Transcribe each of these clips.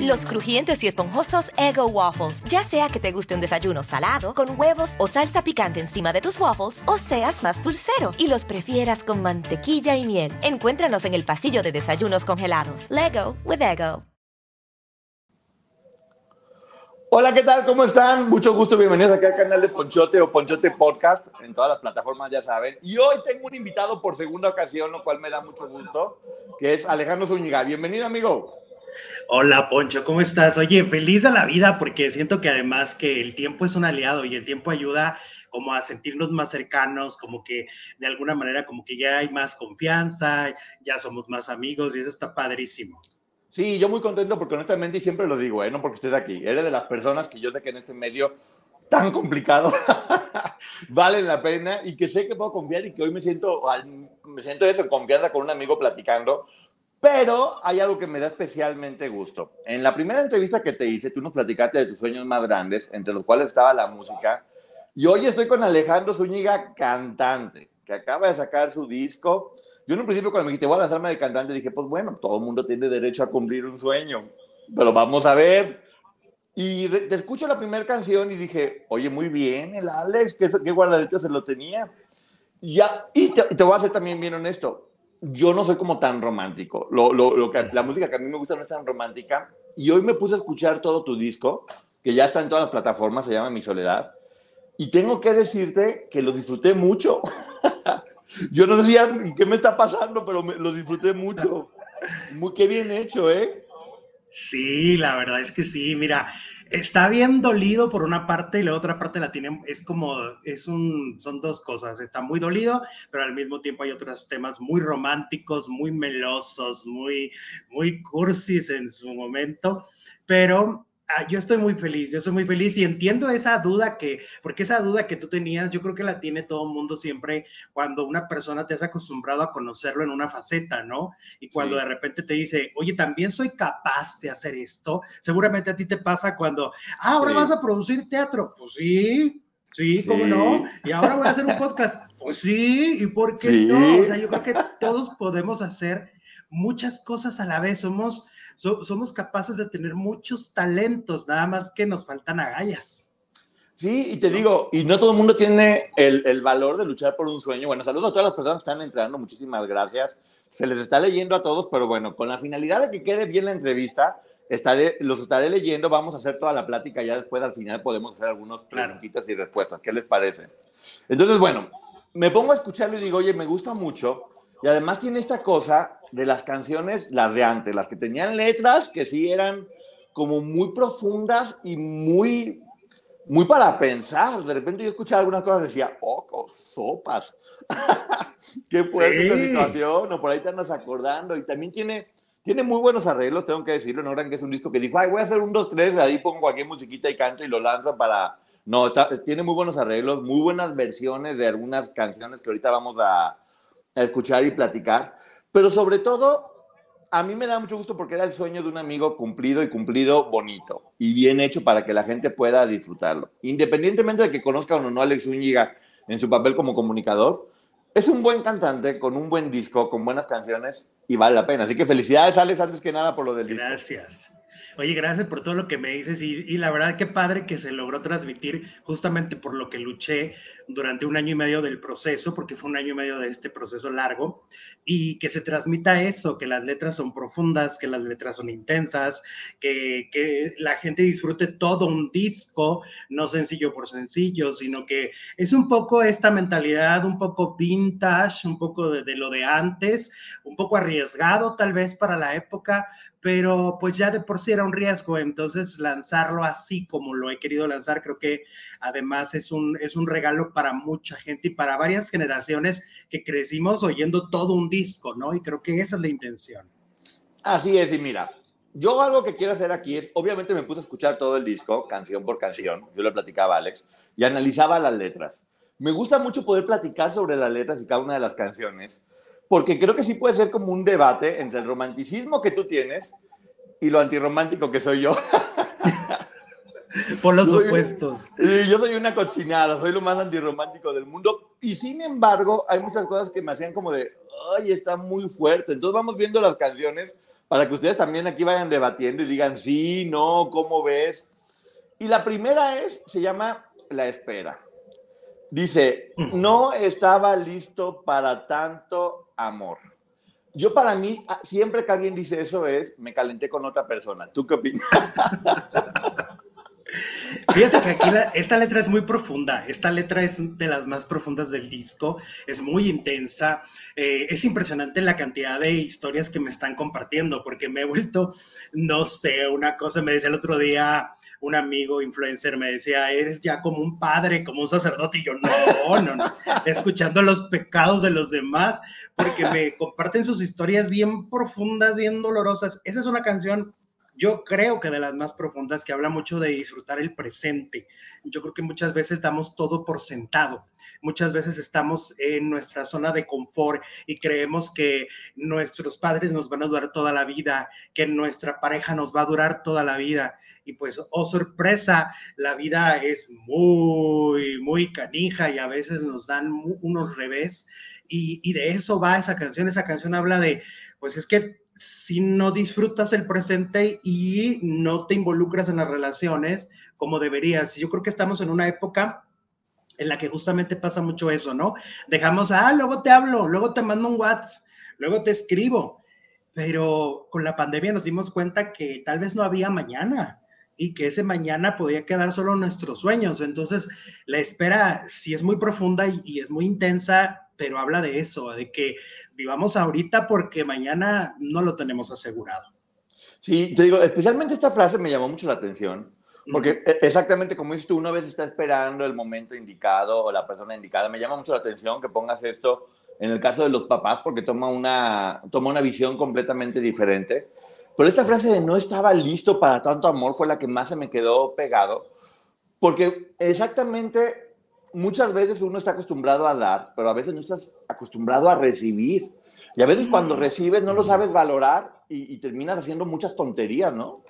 Los crujientes y esponjosos Ego Waffles. Ya sea que te guste un desayuno salado, con huevos o salsa picante encima de tus waffles, o seas más dulcero y los prefieras con mantequilla y miel. Encuéntranos en el pasillo de desayunos congelados. Lego with Ego. Hola, ¿qué tal? ¿Cómo están? Mucho gusto, bienvenidos aquí al canal de Ponchote o Ponchote Podcast, en todas las plataformas ya saben. Y hoy tengo un invitado por segunda ocasión, lo cual me da mucho gusto, que es Alejandro Zúñiga. Bienvenido, amigo. Hola Poncho, ¿cómo estás? Oye, feliz de la vida porque siento que además que el tiempo es un aliado y el tiempo ayuda como a sentirnos más cercanos, como que de alguna manera como que ya hay más confianza, ya somos más amigos y eso está padrísimo. Sí, yo muy contento porque honestamente y siempre lo digo, ¿eh? no porque estés aquí, eres de las personas que yo sé que en este medio tan complicado vale la pena y que sé que puedo confiar y que hoy me siento, me siento eso, confianza con un amigo platicando pero hay algo que me da especialmente gusto. En la primera entrevista que te hice, tú nos platicaste de tus sueños más grandes, entre los cuales estaba la música. Y hoy estoy con Alejandro Zúñiga, cantante, que acaba de sacar su disco. Yo en un principio cuando me dijiste, voy a lanzarme de cantante, dije, pues bueno, todo el mundo tiene derecho a cumplir un sueño, pero vamos a ver. Y te escucho la primera canción y dije, oye, muy bien, el Alex, qué, qué guardadito se lo tenía. Ya, y te, te voy a hacer también bien honesto yo no soy como tan romántico. Lo, lo, lo que, la música que a mí me gusta no es tan romántica. Y hoy me puse a escuchar todo tu disco, que ya está en todas las plataformas, se llama Mi Soledad. Y tengo que decirte que lo disfruté mucho. yo no decía qué me está pasando, pero lo disfruté mucho. Muy, qué bien hecho, ¿eh? Sí, la verdad es que sí. Mira, está bien dolido por una parte y la otra parte la tiene, es como, es un, son dos cosas, está muy dolido, pero al mismo tiempo hay otros temas muy románticos, muy melosos, muy, muy cursis en su momento, pero Ah, yo estoy muy feliz, yo estoy muy feliz y entiendo esa duda que, porque esa duda que tú tenías, yo creo que la tiene todo el mundo siempre cuando una persona te has acostumbrado a conocerlo en una faceta, ¿no? Y cuando de repente te dice, oye, también soy capaz de hacer esto, seguramente a ti te pasa cuando, ah, ahora vas a producir teatro, pues sí, sí, cómo no, y ahora voy a hacer un podcast, pues sí, y por qué no, o sea, yo creo que todos podemos hacer muchas cosas a la vez, somos somos capaces de tener muchos talentos, nada más que nos faltan agallas. Sí, y te digo, y no todo el mundo tiene el, el, valor de luchar por un sueño. Bueno, saludos a todas las personas que están entrando, muchísimas gracias. Se les está leyendo a todos, pero bueno, con la finalidad de que quede bien la entrevista, estaré, los estaré leyendo, vamos a hacer toda la plática, ya después al final podemos hacer algunas preguntitas y respuestas. ¿Qué les parece? Entonces, bueno, me pongo a escucharlo y digo, oye, me gusta mucho, y además tiene esta cosa de las canciones, las de antes, las que tenían letras que sí eran como muy profundas y muy, muy para pensar. De repente yo escuchaba algunas cosas y decía, oh, sopas. Qué fuerte esta situación, o por ahí te andas acordando. Y también tiene, tiene muy buenos arreglos, tengo que decirlo. No crean que es un disco que dijo, ay, voy a hacer un, dos, tres, ahí pongo cualquier musiquita y canto y lo lanzo para. No, tiene muy buenos arreglos, muy buenas versiones de algunas canciones que ahorita vamos a, a escuchar y platicar. Pero sobre todo, a mí me da mucho gusto porque era el sueño de un amigo cumplido y cumplido bonito y bien hecho para que la gente pueda disfrutarlo. Independientemente de que conozcan o no a Alex Zúñiga en su papel como comunicador, es un buen cantante con un buen disco, con buenas canciones y vale la pena. Así que felicidades, Alex, antes que nada por lo del disco. Gracias. Oye, gracias por todo lo que me dices y, la verdad qué padre que se logró transmitir justamente por lo que luché durante un año y medio del proceso, porque fue un año y medio de este proceso largo, y que se transmita eso, que las letras son profundas, que las letras son intensas, que, que la gente disfrute todo un disco, no sencillo por sencillo, sino que es un poco esta mentalidad, un poco vintage, un poco de, de lo de antes, un poco arriesgado tal vez para la época, pero pues ya de por sí era un riesgo, entonces lanzarlo así como lo he querido lanzar, creo que además es un, es un regalo para mucha gente y para varias generaciones que crecimos oyendo todo un disco, ¿no? Y creo que esa es la intención. Así es, y mira, yo algo que quiero hacer aquí es, obviamente me puse a escuchar todo el disco, canción por canción, yo le platicaba a Alex, y analizaba las letras. Me gusta mucho poder platicar sobre las letras y cada una de las canciones, porque creo que sí puede ser como un debate entre el romanticismo que tú tienes y lo antirromántico que soy yo. Por los opuestos. yo soy una cochinada, soy lo más antirromántico del mundo. Y sin embargo, hay muchas cosas que me hacían como de, ay, está muy fuerte. Entonces vamos viendo las canciones para que ustedes también aquí vayan debatiendo y digan, sí, no, ¿cómo ves? Y la primera es, se llama La Espera. Dice, no estaba listo para tanto amor. Yo para mí, ah, siempre que alguien dice eso es, me calenté con otra persona. ¿Tú qué opinas? Fíjate que aquí esta letra es muy profunda, esta letra es de las más profundas del disco, es muy intensa, eh, es impresionante la cantidad de historias que me están compartiendo, porque me he vuelto, no sé, una cosa, me decía el otro día un amigo influencer, me decía, eres ya como un padre, como un sacerdote, y yo no, no, no, escuchando los pecados de los demás, porque me comparten sus historias bien profundas, bien dolorosas. Esa es una canción yo creo que de las más profundas, que habla mucho de disfrutar el presente. Yo creo que muchas veces damos todo por sentado. Muchas veces estamos en nuestra zona de confort y creemos que nuestros padres nos van a durar toda la vida, que nuestra pareja nos va a durar toda la vida. Y pues, oh sorpresa, la vida es muy, muy canija y a veces nos dan unos revés. Y, y de eso va esa canción. Esa canción habla de, pues es que si no disfrutas el presente y no te involucras en las relaciones como deberías. Yo creo que estamos en una época en la que justamente pasa mucho eso, ¿no? Dejamos, ah, luego te hablo, luego te mando un WhatsApp, luego te escribo, pero con la pandemia nos dimos cuenta que tal vez no había mañana y que ese mañana podía quedar solo nuestros sueños. Entonces, la espera sí es muy profunda y, y es muy intensa, pero habla de eso, de que vivamos ahorita porque mañana no lo tenemos asegurado. Sí, te digo, especialmente esta frase me llamó mucho la atención, porque e, exactamente como dices tú, una vez está esperando el momento indicado o la persona indicada. Me llama mucho la atención que pongas esto en el caso de los papás, porque toma una, toma una visión completamente diferente. Pero esta frase de no estaba listo para tanto amor fue la que más se me quedó pegado, porque exactamente muchas veces uno está acostumbrado a dar, pero a veces no estás acostumbrado a recibir. Y a veces cuando recibes no lo sabes valorar y, y terminas haciendo muchas tonterías, ¿no?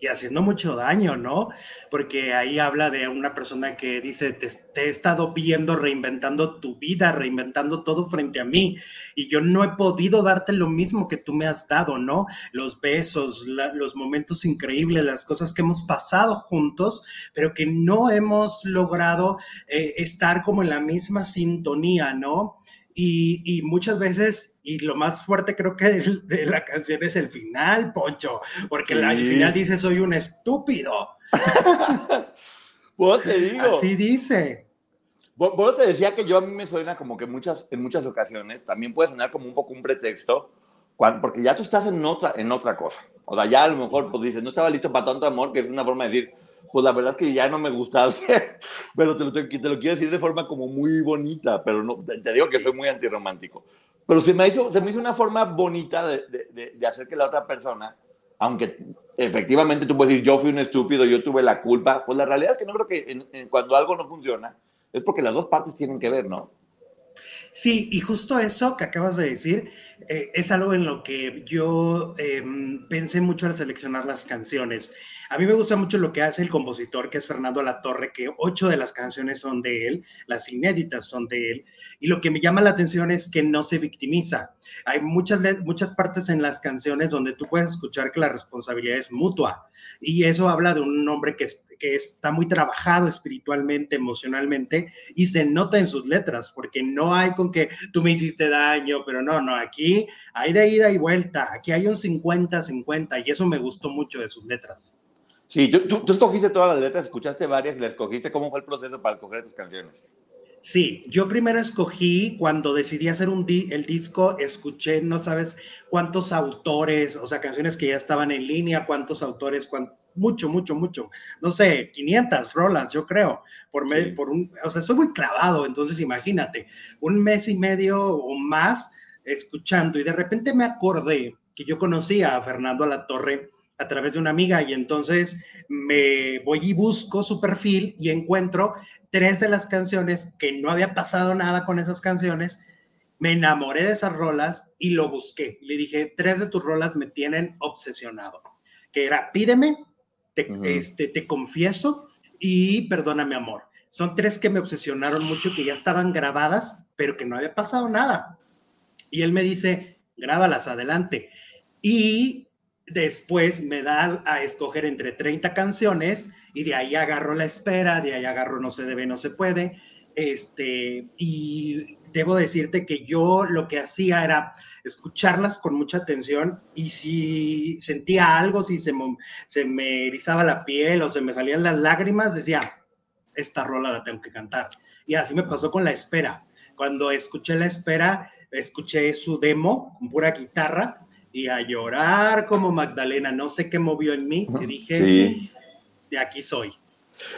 Y haciendo mucho daño, ¿no? Porque ahí habla de una persona que dice, te, he estado viendo reinventando tu vida, reinventando todo frente a mí, y yo no he podido darte lo mismo que tú me has dado, ¿no? Los besos, los momentos increíbles, las cosas que hemos pasado juntos, pero que no hemos logrado eh, estar como en la misma sintonía, ¿no? Y, muchas veces, y lo más fuerte creo que de, la canción es el final, Poncho, porque el final dice soy un estúpido. Vos te digo. Así dice. Vos, te decía que yo a mí me suena como que muchas, en muchas ocasiones también puede sonar como un poco un pretexto, porque ya tú estás en otra, en otra cosa. O sea, ya a lo mejor pues dices, no estaba listo para tanto amor, que es una forma de decir, pues la verdad es que ya no me gustaste, pero te lo, te, lo quiero decir de forma como muy bonita, pero no, te, digo que soy muy antirromántico. Pero se me hizo, se me hizo una forma bonita de, de, de, hacer que la otra persona, aunque efectivamente tú puedes decir, yo fui un estúpido, yo tuve la culpa, pues la realidad es que no creo que cuando algo no funciona, es porque las dos partes tienen que ver, ¿no? Sí, y justo eso que acabas de decir eh, es algo en lo que yo eh, pensé mucho al seleccionar las canciones. A mí me gusta mucho lo que hace el compositor, que es Fernando Latorre, que ocho de las canciones son de él, las inéditas son de él, y lo que me llama la atención es que no se victimiza. Hay muchas, muchas partes en las canciones donde tú puedes escuchar que la responsabilidad es mutua, y eso habla de un hombre que, que está muy trabajado espiritualmente, emocionalmente, y se nota en sus letras, porque no hay con que tú me hiciste daño, pero no, no, aquí hay de ida y vuelta, aquí hay un 50-50, y eso me gustó mucho de sus letras. Sí, tú, tú, escogiste todas las letras, escuchaste varias y las escogiste. ¿Cómo fue el proceso para escoger tus canciones? Sí, yo primero escogí cuando decidí hacer un el disco, escuché, no sabes cuántos autores, o sea, canciones que ya estaban en línea, cuántos autores, mucho, mucho, mucho, no sé, 500 rolas, yo creo, por, por un, o sea, soy muy clavado, entonces imagínate, un mes y medio o más escuchando y de repente me acordé que yo conocía a Fernando Alatorre a través de una amiga y entonces me voy y busco su perfil y encuentro tres de las canciones que no había pasado nada con esas canciones. Me enamoré de esas rolas y lo busqué. Le dije, tres de tus rolas me tienen obsesionado. Que era Pídeme, Te, este, te confieso y Perdóname amor. Son tres que me obsesionaron mucho, que ya estaban grabadas, pero que no había pasado nada. Y él me dice, grábalas, adelante. Y después me da a escoger entre 30 canciones y de ahí agarro la espera, de ahí agarro no se debe, no se puede. Este, y debo decirte que yo lo que hacía era escucharlas con mucha atención y si sentía algo, si se me, se me erizaba la piel o se me salían las lágrimas, decía, esta rola la tengo que cantar. Y así me pasó con la espera. Cuando escuché la espera, escuché su demo con pura guitarra y a llorar como Magdalena. No sé qué movió en mí, y dije, de aquí soy.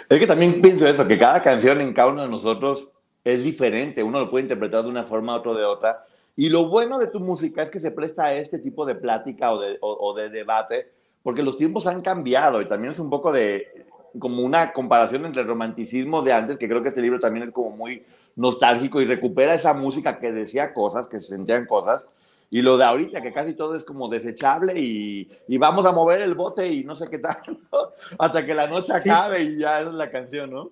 Es que también pienso eso, que cada canción en cada uno de nosotros es diferente. Uno lo puede interpretar de una forma, otro de otra. Y lo bueno de tu música es que se presta a este tipo de plática o de, o de debate, porque los tiempos han cambiado y también es un poco de como una comparación entre el romanticismo de antes, que creo que este libro también es como muy nostálgico y recupera esa música que decía cosas, que se sentían cosas, y lo de ahorita, que casi todo es como desechable y, y vamos a mover el bote y no sé qué tal, hasta que la noche acabe y ya es la canción, ¿no?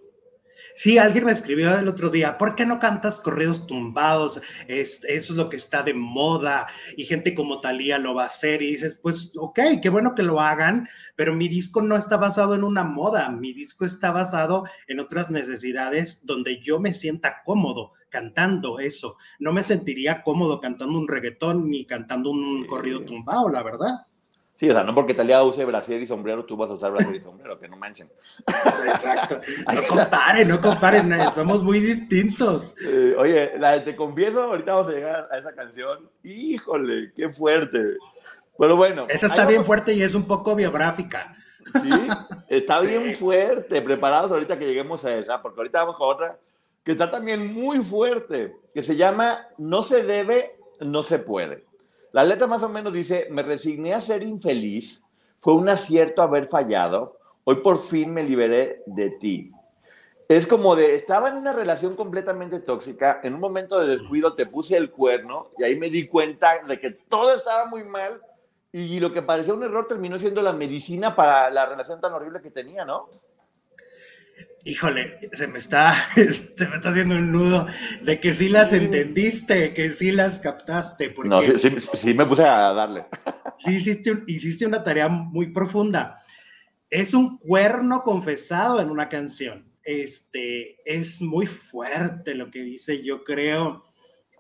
Sí, alguien me escribió el otro día, ¿por qué no cantas corridos tumbados? Es, eso es lo que está de moda y gente como Talía lo va a hacer y dices, pues ok, qué bueno que lo hagan, pero mi disco no está basado en una moda, mi disco está basado en otras necesidades donde yo me sienta cómodo cantando eso. No me sentiría cómodo cantando un reggaetón ni cantando un corrido tumbado, la verdad. Sí, o sea, no porque Talía use brasier y sombrero, tú vas a usar brasier y sombrero, que no manchen. Exacto. No comparen, no comparen, somos muy distintos. Eh, oye, la de Te Confieso, ahorita vamos a llegar a esa canción. Híjole, qué fuerte. Pero bueno. Esa está bien fuerte y es un poco biográfica. Sí, está bien fuerte. Preparados ahorita que lleguemos a esa, porque ahorita vamos con otra que está también muy fuerte, que se llama No se debe, no se puede. La letra más o menos dice, me resigné a ser infeliz, fue un acierto haber fallado, hoy por fin me liberé de ti. Es como de, estaba en una relación completamente tóxica, en un momento de descuido te puse el cuerno y ahí me di cuenta de que todo estaba muy mal y lo que parecía un error terminó siendo la medicina para la relación tan horrible que tenía, ¿no? Híjole, se me está, se me está haciendo un nudo de que sí las entendiste, que sí las captaste. Porque no, sí, sí, me puse a darle. Sí, hiciste, hiciste una tarea muy profunda. Es un cuerno confesado en una canción. Este, es muy fuerte lo que dice. Yo creo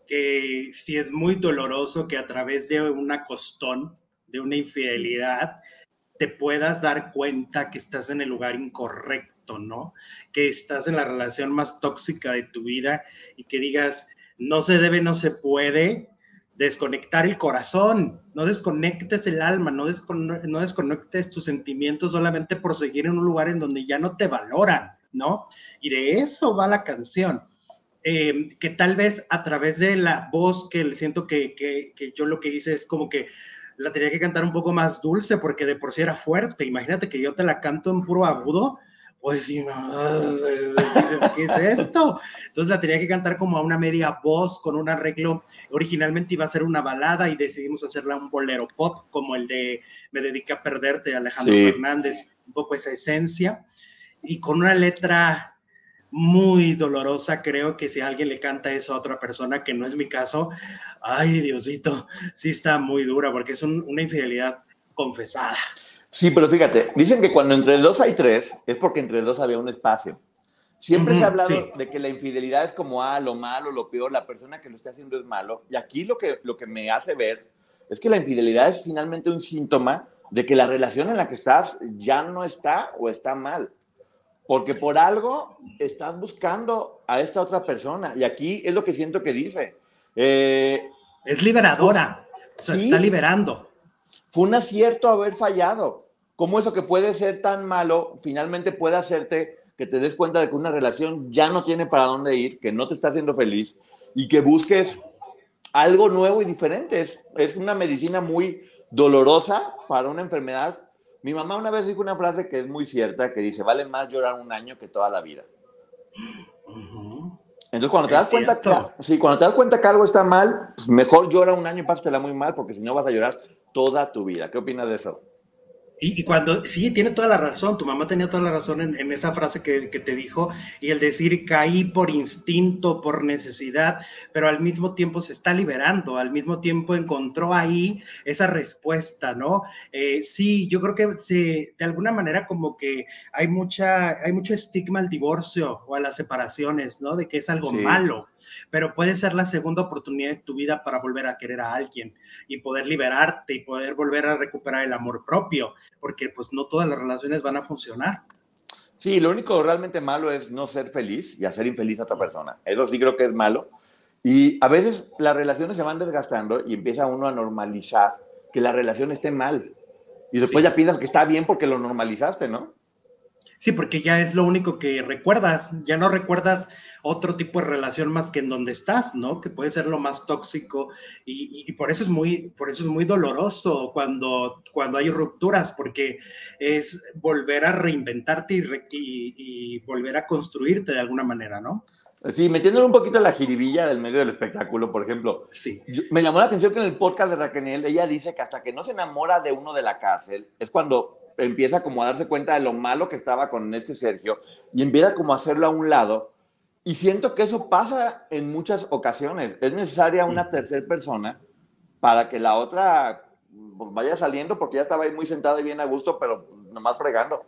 que sí es muy doloroso que a través de una costón, de una infidelidad, te puedas dar cuenta que estás en el lugar incorrecto ¿no? Que estás en la relación más tóxica de tu vida y que digas, no se debe, no se puede desconectar el corazón, no desconectes el alma, no, no desconectes tus sentimientos solamente por seguir en un lugar en donde ya no te valoran, ¿no? Y de eso va la canción. Em, que tal vez a través de la voz que siento que, que, que yo lo que hice es como que la tenía que cantar un poco más dulce porque de por sí era fuerte. Imagínate que yo te la canto en puro agudo pues sí, ¿qué es esto? Entonces la tenía que cantar como a una media voz con un arreglo. Originalmente iba a ser una balada y decidimos hacerla un bolero pop, como el de Me dediqué a perderte de Alejandro Fernández, un poco esa esencia. Y con una letra muy dolorosa, creo que si alguien le canta eso a otra persona, que no es mi caso, ay Diosito, sí está muy dura porque es una infidelidad confesada. Sí, pero fíjate, dicen que cuando entre dos hay tres, es porque entre dos había un espacio. Siempre se ha hablado de que la infidelidad es como, ah, lo malo, lo peor, la persona que lo está haciendo es malo. Y aquí lo que, lo que me hace ver es que la infidelidad es finalmente un síntoma de que la relación en la que estás ya no está o está mal. Porque por algo estás buscando a esta otra persona. Y aquí es lo que siento que dice. Eh, es liberadora. o sea, está liberando. Fue un acierto haber fallado cómo eso que puede ser tan malo finalmente puede hacerte que te des cuenta de que una relación ya no tiene para dónde ir, que no te está haciendo feliz y que busques algo nuevo y diferente. Es, es una medicina muy dolorosa para una enfermedad. Mi mamá una vez dijo una frase que es muy cierta, que dice, vale más llorar un año que toda la vida. Entonces, cuando te, das cuenta que, sí, cuando te das cuenta que algo está mal, pues mejor llora un año y pásatela muy mal, porque si no vas a llorar toda tu vida. ¿Qué opinas de eso? Y, cuando, sí, tiene toda la razón, tu mamá tenía toda la razón en, esa frase que, que, te dijo, y el decir caí por instinto, por necesidad, pero al mismo tiempo se está liberando, al mismo tiempo encontró ahí esa respuesta, ¿no? Eh, sí, yo creo que se, de alguna manera como que hay, mucha, hay mucho estigma al divorcio o a las separaciones, ¿no? De que es algo malo pero puede ser la segunda oportunidad de tu vida para volver a querer a alguien y poder liberarte y poder volver a recuperar el amor propio, porque pues no todas las relaciones van a funcionar. Sí, lo único realmente malo es no ser feliz y hacer infeliz a otra persona. Eso sí creo que es malo. Y a veces las relaciones se van desgastando y empieza uno a normalizar que la relación esté mal. Y después ya piensas que está bien porque lo normalizaste, ¿no? Sí, porque ya es lo único que recuerdas, ya no recuerdas otro tipo de relación más que en donde estás, ¿no? Que puede ser lo más tóxico y, por eso es muy, por eso es muy doloroso cuando, cuando hay rupturas, porque es volver a reinventarte y, volver a construirte de alguna manera, ¿no? Sí, metiéndole un poquito la jiribilla del medio del espectáculo, por ejemplo. Sí. me llamó la atención que en el podcast de Raquel, ella dice que hasta que no se enamora de uno de la cárcel, es cuando empieza como a darse cuenta de lo malo que estaba con este Sergio y empieza como a hacerlo a un lado. Y siento que eso pasa en muchas ocasiones. Es necesaria una tercera persona para que la otra pues, vaya saliendo porque ya estaba ahí muy sentada y bien a gusto, pero nomás fregando.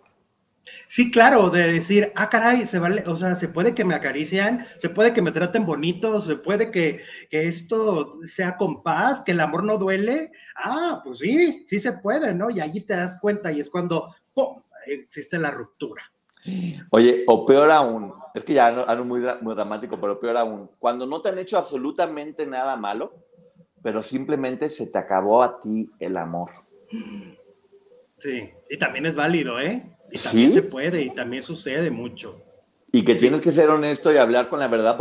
Sí, claro, de decir, ah, caray, se vale, o sea, se puede que me acarician, se puede que me traten bonito, se puede que, que, esto sea con paz, que el amor no duele. Ah, pues sí, sí se puede, ¿no? Y allí te das cuenta y es cuando ¡pum! existe la ruptura. Oye, o peor aún, es que ya no, muy, muy dramático, pero peor aún, cuando no te han hecho absolutamente nada malo, pero simplemente se te acabó a ti el amor. Sí, y también es válido, ¿eh? Y también se puede y también sucede mucho. Y que tienes que ser honesto y hablar con la verdad.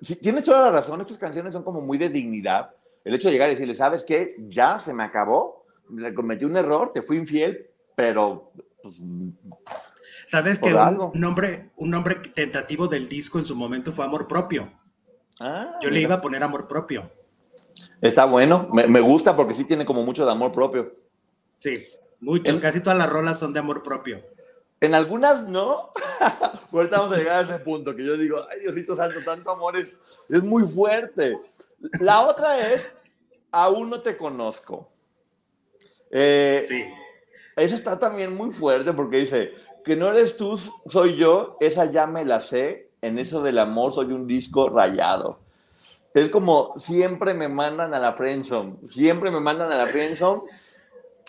si tienes toda la razón, estas canciones son como muy de dignidad. El hecho de llegar y decirle, ¿sabes qué? Ya se me acabó, le cometí un error, te fui infiel, pero... Pues, ¿Sabes que un nombre, un nombre tentativo del disco en su momento fue Amor Propio? Ah, Yo le iba a poner Amor Propio. Está bueno, me, me, gusta porque sí tiene como mucho de amor propio. Sí, mucho, casi todas las rolas son de amor propio. En algunas no. Ahorita vamos a llegar a ese punto que yo digo, ay Diosito Santo, tanto amor es, es muy fuerte. La otra es, aún no te conozco. Eh, sí. Eso está también muy fuerte porque dice, que no eres tú, soy yo, esa ya me la sé, en eso del amor soy un disco rayado. Es como siempre me mandan a la friendzone, siempre me mandan a la friendzone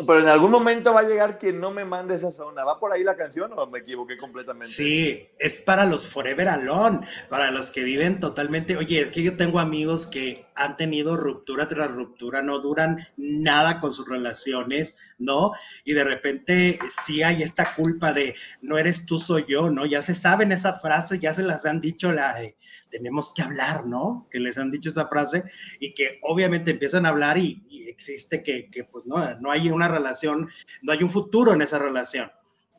pero en algún momento va a llegar quien no me mande esa zona. ¿Va por ahí la canción o me equivoqué completamente? Sí, es para los Forever Alone, para los que viven totalmente. Oye, es que yo tengo amigos que han tenido ruptura tras ruptura, no duran nada con sus relaciones, ¿no? Y de repente sí hay esta culpa de no eres tú, soy yo, ¿no? Ya se saben esa frase, ya se las han dicho la de tenemos que hablar, ¿no? Que les han dicho esa frase y que obviamente empiezan a hablar y, existe que, pues no, no hay una relación, no hay un futuro en esa relación.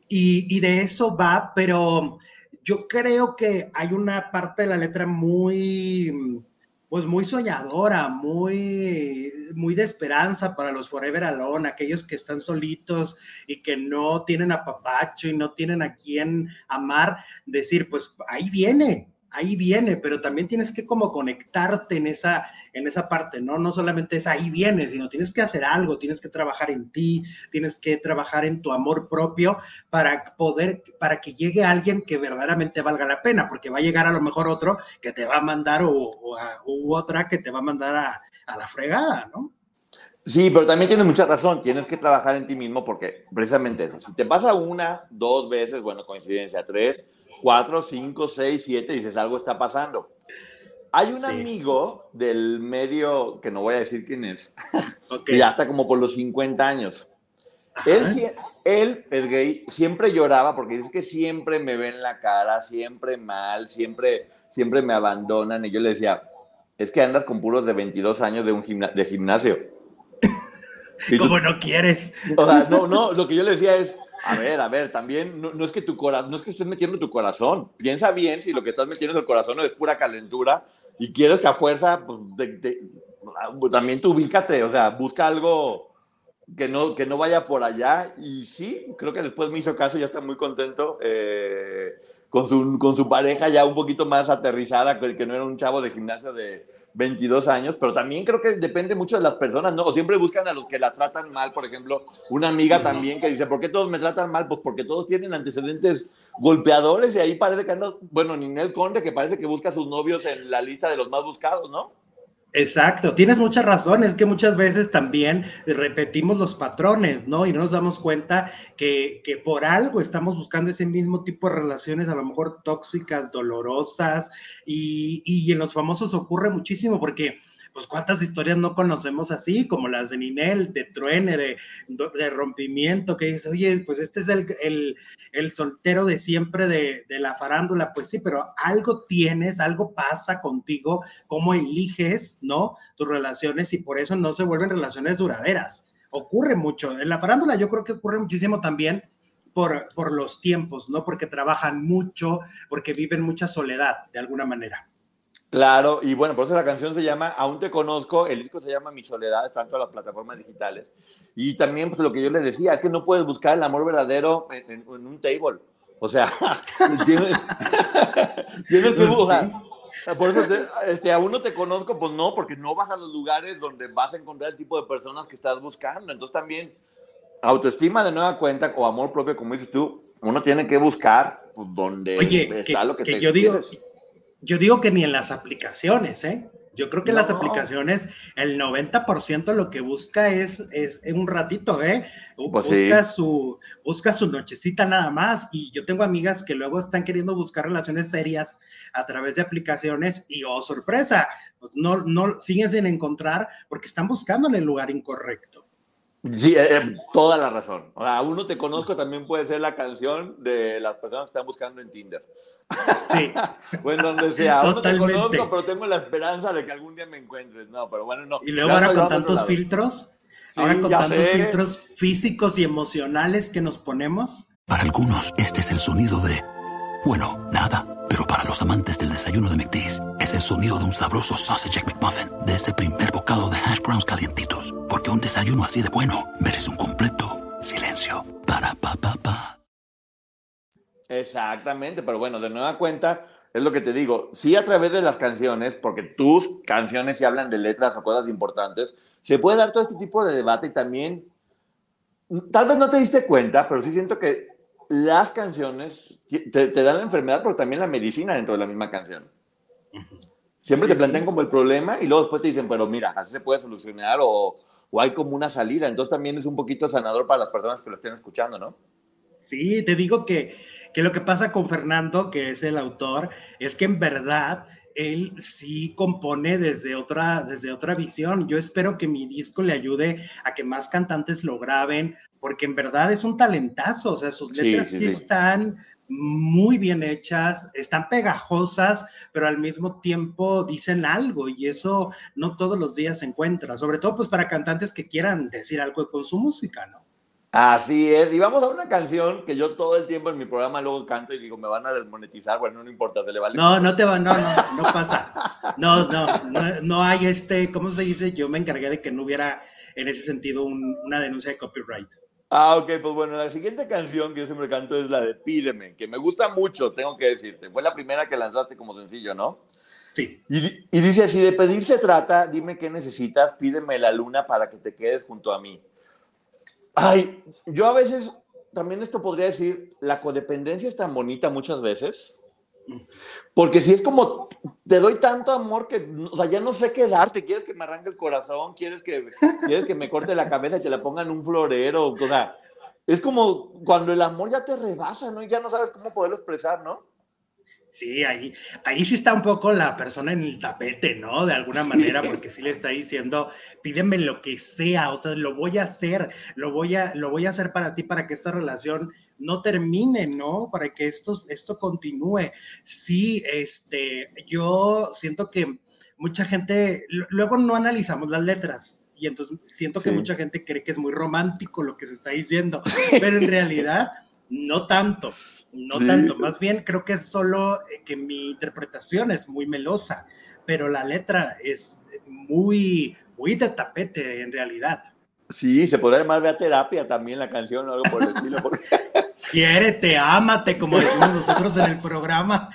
Y, de eso va, pero yo creo que hay una parte de la letra muy, pues muy soñadora, muy, muy de esperanza para los Forever Alone, aquellos que están solitos y que no tienen a papacho y no tienen a quien amar, decir, pues ahí viene, ahí viene, pero también tienes que como conectarte en esa, en esa parte, ¿no? No solamente es ahí viene, sino tienes que hacer algo, tienes que trabajar en ti, tienes que trabajar en tu amor propio para poder, para que llegue alguien que verdaderamente valga la pena, porque va a llegar a lo mejor otro que te va a mandar o, u otra que te va a mandar a, a la fregada, ¿no? Sí, pero también tienes mucha razón, tienes que trabajar en ti mismo porque precisamente si te pasa una, dos veces, bueno, coincidencia, tres, cuatro, cinco, seis, siete, dices, algo está pasando. Hay un amigo del medio, que no voy a decir quién es, que ya está como por los 50 años. Él, él es gay, siempre lloraba porque dice que siempre me ven la cara, siempre mal, siempre, siempre me abandonan. Y yo le decía, es que andas con puros de 22 años de, un de gimnasio. Como no quieres. O sea, no, no, lo que yo le decía es, a ver, a ver, también no, es que tu corazón, no es que estés metiendo tu corazón. Piensa bien si lo que estás metiendo en el corazón es pura calentura y quieres que a fuerza, pues, también tú ubícate, o sea, busca algo que no, que no vaya por allá. Y sí, creo que después me hizo caso, ya está muy contento eh, con, su, con su pareja ya un poquito más aterrizada, que no era un chavo de gimnasio de 22 años, pero también creo que depende mucho de las personas, ¿no? O siempre buscan a los que la tratan mal, por ejemplo, una amiga también que dice, ¿por qué todos me tratan mal? Pues porque todos tienen antecedentes golpeadores y ahí parece que anda, bueno, Ninel Conde, que parece que busca a sus novios en la lista de los más buscados, ¿no? Exacto, tienes muchas razones, que muchas veces también repetimos los patrones, ¿no? Y no nos damos cuenta que, que, por algo estamos buscando ese mismo tipo de relaciones, a lo mejor tóxicas, dolorosas, y, y en los famosos ocurre muchísimo porque pues cuántas historias no conocemos así, como las de Ninel, de truene, de, de rompimiento, que dice, oye, pues este es el, el, el soltero de siempre de, de, la farándula, pues sí, pero algo tienes, algo pasa contigo, cómo eliges, ¿no? Tus relaciones y por eso no se vuelven relaciones duraderas. Ocurre mucho. En la farándula yo creo que ocurre muchísimo también por, por los tiempos, ¿no? Porque trabajan mucho, porque viven mucha soledad, de alguna manera. Claro, y bueno, por eso la canción se llama Aún te conozco, el disco se llama Mi Soledad, está en todas las plataformas digitales. Y también, pues lo que yo les decía, es que no puedes buscar el amor verdadero en, un table. O sea, tienes, tienes que buscar. Por eso, este, aún no te conozco, pues no, porque no vas a los lugares donde vas a encontrar el tipo de personas que estás buscando. Entonces también, autoestima de nueva cuenta o amor propio, como dices tú, uno tiene que buscar pues, donde está lo que, te yo digo, yo digo que ni en las aplicaciones, ¿eh? Yo creo que en las aplicaciones el 90% lo que busca es, es un ratito, ¿eh? Pues busca, su, busca su nochecita nada más. Y yo tengo amigas que luego están queriendo buscar relaciones serias a través de aplicaciones y, oh, sorpresa, pues no, no siguen sin encontrar porque están buscando en el lugar incorrecto. Sí, eh, eh, toda la razón. O sea, uno te conozco también puede ser la canción de las personas que están buscando en Tinder. Sí. bueno, donde sea. Aún no te conozco, pero tengo la esperanza de que algún día me encuentres. No, pero bueno, no. Y luego ahora con tantos filtros, ahora con tantos filtros físicos y emocionales que nos ponemos. Para algunos, este es el sonido de, bueno, nada. Pero para los amantes del desayuno de McDee's, es el sonido de un sabroso sausage McMuffin, de ese primer bocado de hash browns calientitos. Porque un desayuno así de bueno merece un completo silencio. Para pa pa pa. Exactamente, pero bueno, de nueva cuenta, es lo que te digo, sí a través de las canciones, porque tus canciones sí hablan de letras o cosas importantes, se puede dar todo este tipo de debate y también, tal vez no te diste cuenta, pero sí siento que las canciones te, dan la enfermedad, pero también la medicina dentro de la misma canción. Siempre te plantean como el problema y luego después te dicen, pero mira, así se puede solucionar o, o hay como una salida. Entonces también es un poquito sanador para las personas que lo estén escuchando, ¿no? Sí, te digo que que lo que pasa con Fernando, que es el autor, es que en verdad él sí compone desde otra, desde otra visión. Yo espero que mi disco le ayude a que más cantantes lo graben, porque en verdad es un talentazo, o sea, sus letras sí, están muy bien hechas, están pegajosas, pero al mismo tiempo dicen algo y eso no todos los días se encuentra, sobre todo pues para cantantes que quieran decir algo con su música, ¿no? Así es, y vamos a una canción que yo todo el tiempo en mi programa luego canto y digo, me van a desmonetizar, bueno, no importa, se le vale. No, no te va, no, no, no pasa. No, no, no, no hay este, ¿cómo se dice? Yo me encargué de que no hubiera en ese sentido una denuncia de copyright. Ah, ok, pues bueno, la siguiente canción que yo siempre canto es la de Pídeme, que me gusta mucho, tengo que decirte. Fue la primera que lanzaste como sencillo, ¿no? Sí. Y, y dice, si de pedir se trata, dime qué necesitas, pídeme la luna para que te quedes junto a mí. Ay, yo a veces, también esto podría decir, la codependencia es tan bonita muchas veces, porque si es como, te doy tanto amor que, o sea, ya no sé qué darte, quieres que me arranque el corazón, quieres que, quieres que me corte la cabeza y te la pongan en un florero, o sea, es como cuando el amor ya te rebasa, ¿no? Y ya no sabes cómo poderlo expresar, ¿no? Sí, ahí, ahí sí está un poco la persona en el tapete, ¿no? De alguna manera, porque sí le está diciendo, pídeme lo que sea, o sea, lo voy a hacer, lo voy a, lo voy a hacer para ti, para que esta relación no termine, ¿no? Para que esto, esto continúe. Sí, este, yo siento que mucha gente, luego no analizamos las letras, Y entonces siento que mucha gente cree que es muy romántico lo que se está diciendo, pero en realidad no tanto, no tanto. Más bien creo que es solo eh, que mi interpretación es muy melosa, pero la letra es muy, muy de tapete en realidad. Sí, se podría llamar Vea Terapia también la canción o algo por el estilo. Porque... Quiérete, ámate, como decimos nosotros en el programa.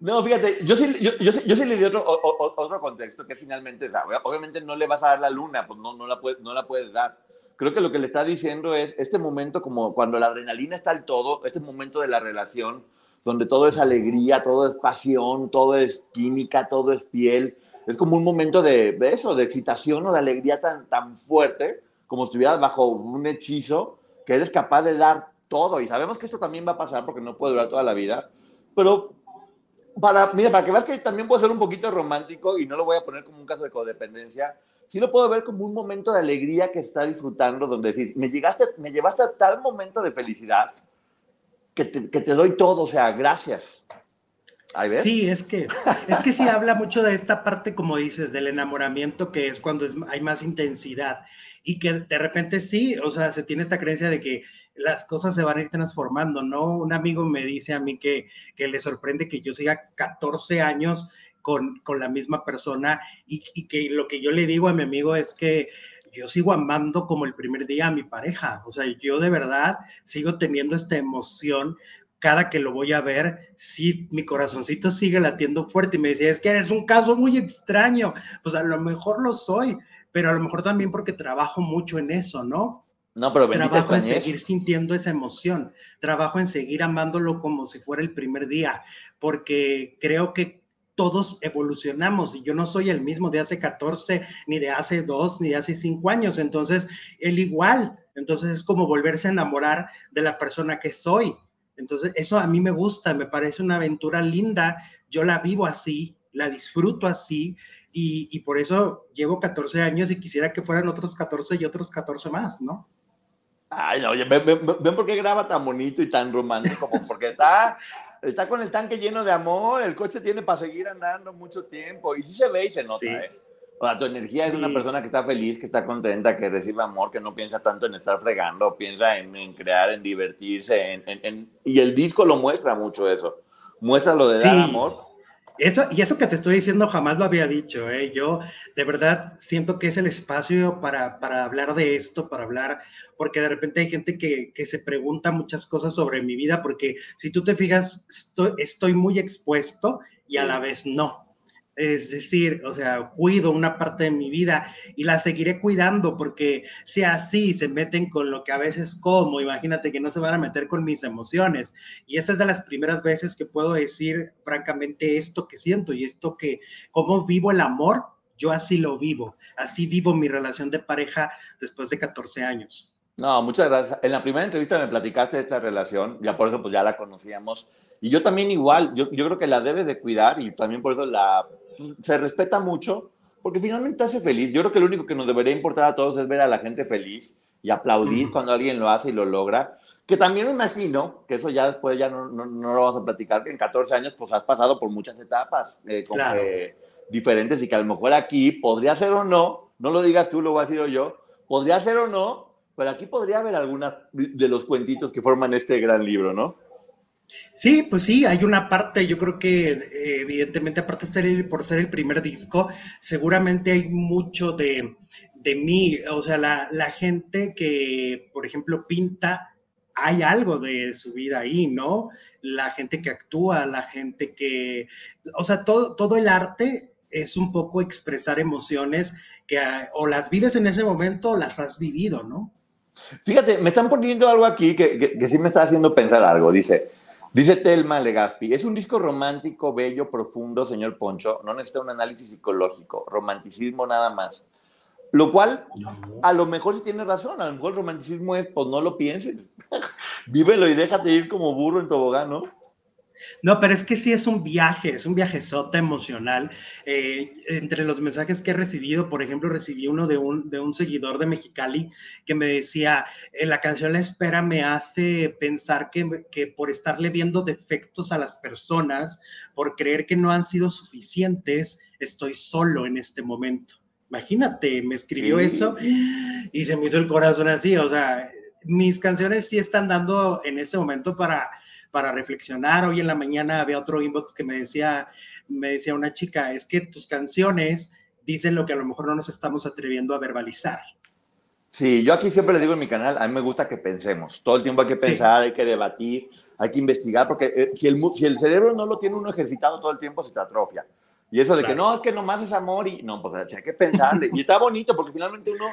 No, fíjate, yo sí, yo, yo, yo sí le di otro, otro contexto que finalmente, obviamente no le vas a dar la luna, pues no, no, la puedes, no la puedes dar. Creo que lo que le está diciendo es este momento como cuando la adrenalina está al todo, este momento de la relación, donde todo es alegría, todo es pasión, todo es química, todo es piel. Es como un momento de, de eso, de excitación o de alegría tan, tan fuerte, como si estuvieras bajo un hechizo, que eres capaz de dar todo. Y sabemos que esto también va a pasar porque no puede durar toda la vida. Pero para, mira, para que veas que también puede ser un poquito romántico y no lo voy a poner como un caso de codependencia, sí lo puedo ver como un momento de alegría que está disfrutando, donde decir, me, llegaste, me llevaste a tal momento de felicidad que te, que te doy todo, o sea, gracias. Sí, es que, es que sí habla mucho de esta parte, como dices, del enamoramiento, que es cuando hay más intensidad y que de repente sí, o sea, se tiene esta creencia de que las cosas se van a ir transformando, ¿no? Un amigo me dice a mí que, que le sorprende que yo siga 14 años con, con la misma persona y, y, que lo que yo le digo a mi amigo es que yo sigo amando como el primer día a mi pareja, o sea, yo de verdad sigo teniendo esta emoción cada que lo voy a ver, sí, mi corazoncito sigue latiendo fuerte y me decía, es que eres un caso muy extraño, pues a lo mejor lo soy, pero a lo mejor también porque trabajo mucho en eso, ¿no? No, pero trabajo en seguir sintiendo esa emoción, trabajo en seguir amándolo como si fuera el primer día, porque creo que todos evolucionamos y yo no soy el mismo de hace 14, ni de hace 2, ni de hace 5 años, entonces él igual, entonces es como volverse a enamorar de la persona que soy. Entonces, eso a mí me gusta, me parece una aventura linda, yo la vivo así, la disfruto así y, por eso llevo 14 años y quisiera que fueran otros 14 y otros 14 más, ¿no? Ay, no, oye, ven, por qué graba tan bonito y tan romántico, porque está, está con el tanque lleno de amor, el coche tiene para seguir andando mucho tiempo y sí se ve y se nota, ¿eh? O sea, tu energía es una persona que está feliz, que está contenta, que recibe amor, que no piensa tanto en estar fregando, piensa en, en crear, en divertirse. En, en, y el disco lo muestra mucho eso. Muestra lo de dar amor. Eso, y eso que te estoy diciendo jamás lo había dicho. ¿eh? Yo de verdad siento que es el espacio para, para hablar de esto, para hablar, porque de repente hay gente que, que, se pregunta muchas cosas sobre mi vida, porque si tú te fijas, estoy, estoy muy expuesto y a la vez no. Es decir, o sea, cuido una parte de mi vida y la seguiré cuidando porque si así se meten con lo que a veces como, imagínate que no se van a meter con mis emociones. Y esta es de las primeras veces que puedo decir francamente esto que siento y esto que, cómo vivo el amor, yo así lo vivo, así vivo mi relación de pareja después de 14 años. No, muchas gracias. En la primera entrevista me platicaste de esta relación, ya por eso pues ya la conocíamos. Y yo también igual, yo, yo creo que la debes de cuidar y también por eso la se respeta mucho porque finalmente hace feliz. Yo creo que lo único que nos debería importar a todos es ver a la gente feliz y aplaudir cuando alguien lo hace y lo logra. Que también me imagino, que eso ya después ya no, no, no, lo vamos a platicar, que en 14 años pues has pasado por muchas etapas eh, diferentes y que a lo mejor aquí podría ser o no, no lo digas tú, lo voy a decir yo, podría ser o no, pero aquí podría haber algunas de los cuentitos que forman este gran libro, ¿no? Sí, pues sí, hay una parte, yo creo que eh, evidentemente aparte de ser por ser el primer disco, seguramente hay mucho de, de mí, o sea, la, la, gente que, por ejemplo, pinta, hay algo de su vida ahí, ¿no? La gente que actúa, la gente que, o sea, todo, todo el arte es un poco expresar emociones que o las vives en ese momento o las has vivido, ¿no? Fíjate, me están poniendo algo aquí que, que sí me está haciendo pensar algo, dice. Dice Telma Legaspi, es un disco romántico, bello, profundo, señor Poncho, no necesita un análisis psicológico, romanticismo nada más. Lo cual, a lo mejor sí tiene razón, a lo mejor el romanticismo es, pues no lo pienses, vívelo y déjate ir como burro en tobogán, ¿no? No, pero es que sí es un viaje, es un viajesota emocional. Eh, entre los mensajes que he recibido, por ejemplo, recibí uno de un, de un seguidor de Mexicali que me decía, en la canción La Espera me hace pensar que, que por estarle viendo defectos a las personas, por creer que no han sido suficientes, estoy solo en este momento. Imagínate, me escribió eso y se me hizo el corazón así. O sea, mis canciones sí están dando en ese momento para, para reflexionar. Hoy en la mañana había otro inbox que me decía, me decía una chica, es que tus canciones dicen lo que a lo mejor no nos estamos atreviendo a verbalizar. Sí, yo aquí siempre le digo en mi canal, a mí me gusta que pensemos. Todo el tiempo hay que pensar, hay que debatir, hay que investigar, porque eh, si, el, si el cerebro no lo tiene uno ejercitado todo el tiempo, se te atrofia. Y eso de que no, es que nomás es amor y no, pues hay que pensarle. y está bonito porque finalmente uno,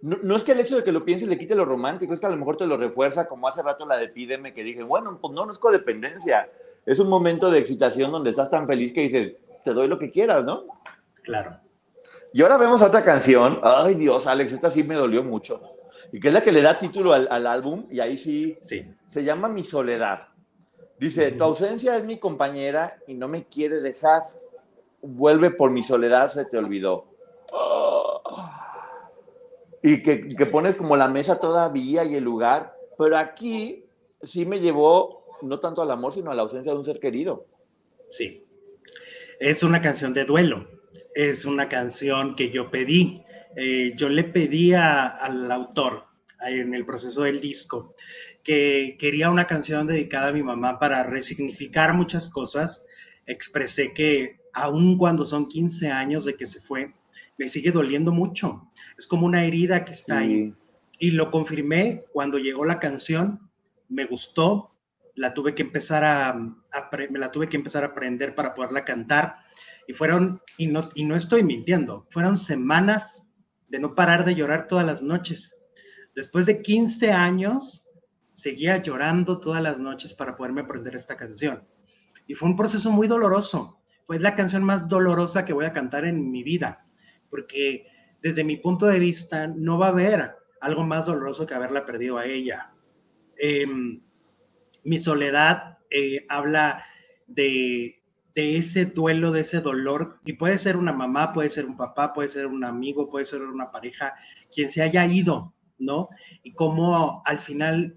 no, es que el hecho de que lo piense le quite lo romántico, es que a lo mejor te lo refuerza, como hace rato la de Pídeme, que dije, bueno, pues no, no es codependencia. Es un momento de excitación donde estás tan feliz que dices, te doy lo que quieras, ¿no? Claro. Y ahora vemos otra canción. Ay, Dios, Alex, esta sí me dolió mucho. Y que es la que le da título al, al álbum, y ahí sí, sí, se llama Mi Soledad. Dice, tu ausencia es mi compañera y no me quiere dejar. Vuelve por mi soledad, se te olvidó. Y que, que pones como la mesa todavía y el lugar. Pero aquí sí me llevó no tanto al amor, sino a la ausencia de un ser querido. Sí. Es una canción de duelo es una canción que yo pedí. Eh, yo le pedí al autor en el proceso del disco que quería una canción dedicada a mi mamá para resignificar muchas cosas. Expresé que aun cuando son 15 años de que se fue, me sigue doliendo mucho. Es como una herida que está ahí. Y lo confirmé cuando llegó la canción, me gustó, la tuve que empezar a, me la tuve que empezar a aprender para poderla cantar y fueron, y no, y no estoy mintiendo, fueron semanas de no parar de llorar todas las noches. Después de 15 años, seguía llorando todas las noches para poderme aprender esta canción. Y fue un proceso muy doloroso. Fue la canción más dolorosa que voy a cantar en mi vida, porque desde mi punto de vista no va a haber algo más doloroso que haberla perdido a ella. Em, mi soledad eh, habla de, de ese duelo, de ese dolor, y puede ser una mamá, puede ser un papá, puede ser un amigo, puede ser una pareja, quien se haya ido, ¿no? Y cómo al final,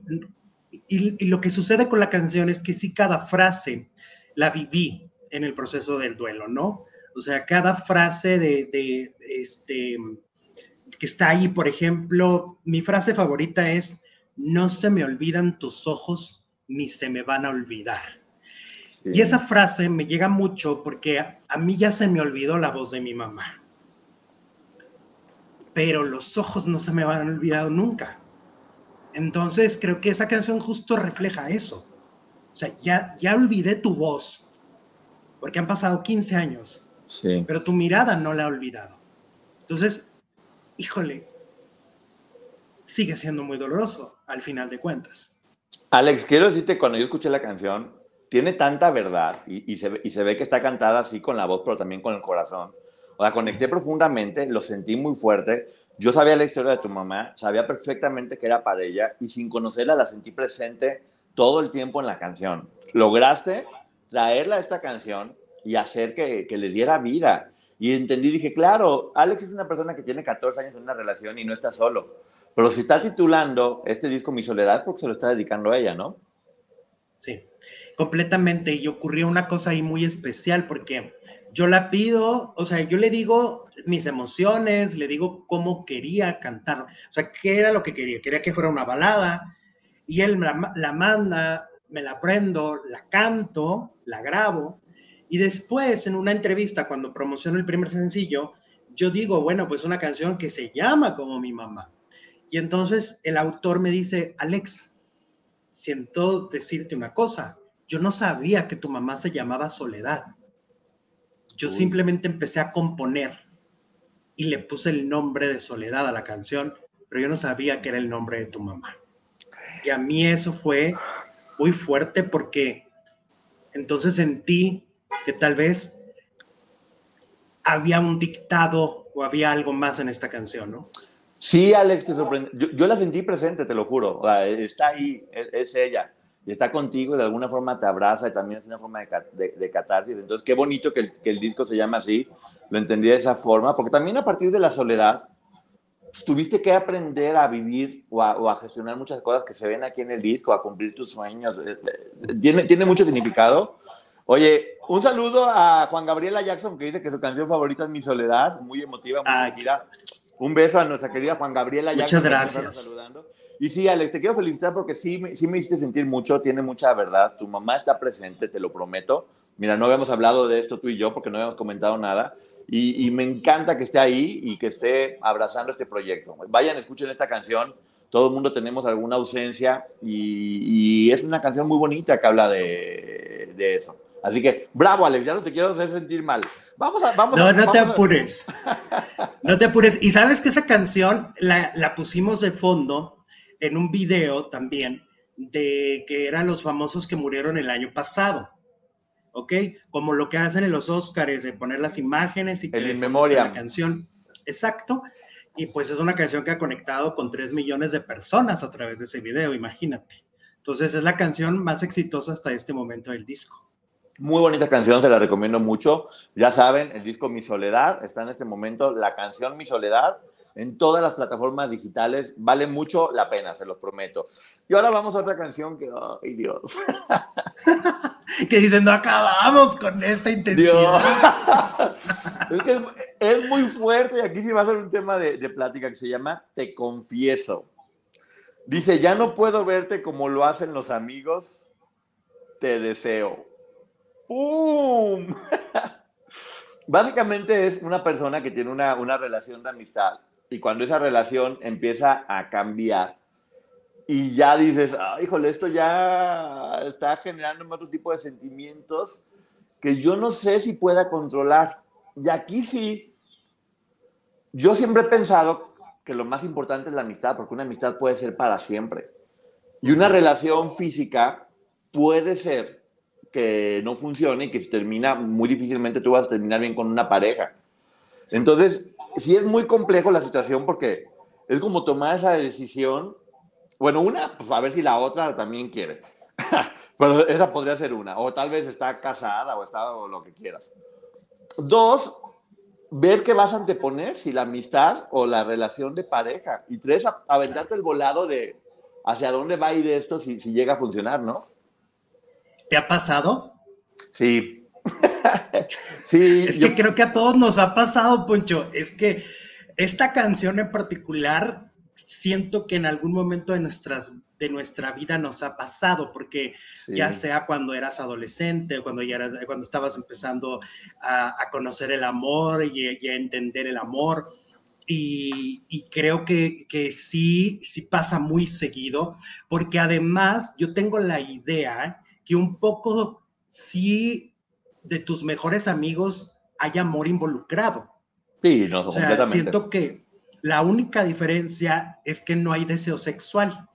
y, lo que sucede con la canción es que sí cada frase la viví en el proceso del duelo, ¿no? O sea, cada frase de, de este, que está ahí, por ejemplo, mi frase favorita es, no se me olvidan tus ojos ni se me van a olvidar. Y esa frase me llega mucho porque a, mí ya se me olvidó la voz de mi mamá. Pero los ojos no se me van a olvidar nunca. Entonces creo que esa canción justo refleja eso. O sea, ya, ya olvidé tu voz, porque han pasado 15 años, sí. pero tu mirada no la ha olvidado. Entonces, híjole, sigue siendo muy doloroso al final de cuentas. Alex, quiero decirte, cuando yo escuché la canción, tiene tanta verdad y, se, y, se, ve que está cantada así con la voz, pero también con el corazón. O sea, conecté profundamente, lo sentí muy fuerte. Yo sabía la historia de tu mamá, sabía perfectamente que era para ella y sin conocerla la sentí presente todo el tiempo en la canción. Lograste traerla a esta canción y hacer que, que le diera vida. Y entendí, dije, claro, Alex es una persona que tiene 14 años en una relación y no está solo. Pero si está titulando este disco Mi Soledad, porque se lo está dedicando a ella, ¿no? Sí completamente y ocurrió una cosa ahí muy especial porque yo la pido, o sea, yo le digo mis emociones, le digo cómo quería cantar, o sea, qué era lo que quería, quería que fuera una balada y él la, la manda, me la aprendo, la canto, la grabo y después en una entrevista cuando promociono el primer sencillo, yo digo, bueno, pues una canción que se llama como mi mamá. Y entonces el autor me dice, Alex, siento decirte una cosa, yo no sabía que tu mamá se llamaba Soledad. Yo simplemente empecé a componer y le puse el nombre de Soledad a la canción, pero yo no sabía que era el nombre de tu mamá. Y a mí eso fue muy fuerte porque entonces sentí que tal vez había un dictado o había algo más en esta canción, ¿no? Sí, Alex, te sorprende. Yo, la sentí presente, te lo juro. está ahí, es ella y está contigo de alguna forma te abraza y también es una forma de, de, catarsis. Entonces, qué bonito que el, disco se llama así, lo entendí de esa forma, porque también a partir de la soledad, pues, tuviste que aprender a vivir o a, gestionar muchas cosas que se ven aquí en el disco, a cumplir tus sueños. Eh, eh, tiene mucho significado. Oye, un saludo a Juan Gabriela Jackson que dice que su canción favorita es Mi Soledad, muy emotiva, muy tranquila. Un beso a nuestra querida Juan Gabriela Jackson. Muchas gracias. Saludando. Y sí, Alex, te quiero felicitar porque sí, sí me hiciste sentir mucho, tiene mucha verdad. Tu mamá está presente, te lo prometo. Mira, no habíamos hablado de esto tú y yo porque no habíamos comentado nada. Y, y me encanta que esté ahí y que esté abrazando este proyecto. Vayan, escuchen esta canción todo el mundo tenemos alguna ausencia y, y, es una canción muy bonita que habla de, de, eso. Así que, bravo, Alex, ya no te quiero hacer sentir mal. Vamos a... Vamos no, no te apures. no te apures. Y sabes que esa canción la, la pusimos de fondo en un video también de que eran los famosos que murieron el año pasado. ¿Ok? Como lo que hacen en los Oscars, de poner las imágenes y que el memoria la canción. Exacto. Y pues es una canción que ha conectado con 3 millones de personas a través de ese video, imagínate. Entonces es la canción más exitosa hasta este momento del disco. Muy bonita canción, se la recomiendo mucho. Ya saben, el disco Mi Soledad está en este momento. La canción Mi Soledad en todas las plataformas digitales vale mucho la pena, se los prometo. Y ahora vamos a otra canción que, ay Dios. que dicen, no acabamos con esta intensidad. es que es, muy fuerte y aquí sí va a ser un tema de, de plática que se llama Te confieso. Dice, ya no puedo verte como lo hacen los amigos, te deseo. ¡Pum! Básicamente es una persona que tiene una, una relación de amistad y cuando esa relación empieza a cambiar y ya dices, híjole, esto ya está generando otro tipo de sentimientos que yo no sé si pueda controlar. Y aquí sí, yo siempre he pensado que lo más importante es la amistad, porque una amistad puede ser para siempre. Y una relación física puede ser que no funcione y que se termina muy difícilmente tú vas a terminar bien con una pareja. Entonces, sí es muy complejo la situación porque es como tomar esa decisión. Bueno, una, pues a ver si la otra también quiere. Pero esa podría ser una. O tal vez está casada o está o lo que quieras. Dos, ver qué vas a anteponer, si la amistad o la relación de pareja. Y tres, aventarte el volado de hacia dónde va a ir esto si, si llega a funcionar, ¿no? ¿Te ha pasado? Sí, sí, es que creo que a todos nos ha pasado, Poncho. Es que esta canción en particular siento que en algún momento de, nuestras, de nuestra vida nos ha pasado, porque ya sea cuando eras adolescente, cuando, ya cuando estabas empezando a, conocer el amor y, a entender el amor. Y, y, creo que, que sí, sí pasa muy seguido, porque además yo tengo la idea que un poco sí de tus mejores amigos hay amor involucrado. Sí, no, o sea, Siento que la única diferencia es que no hay deseo sexual,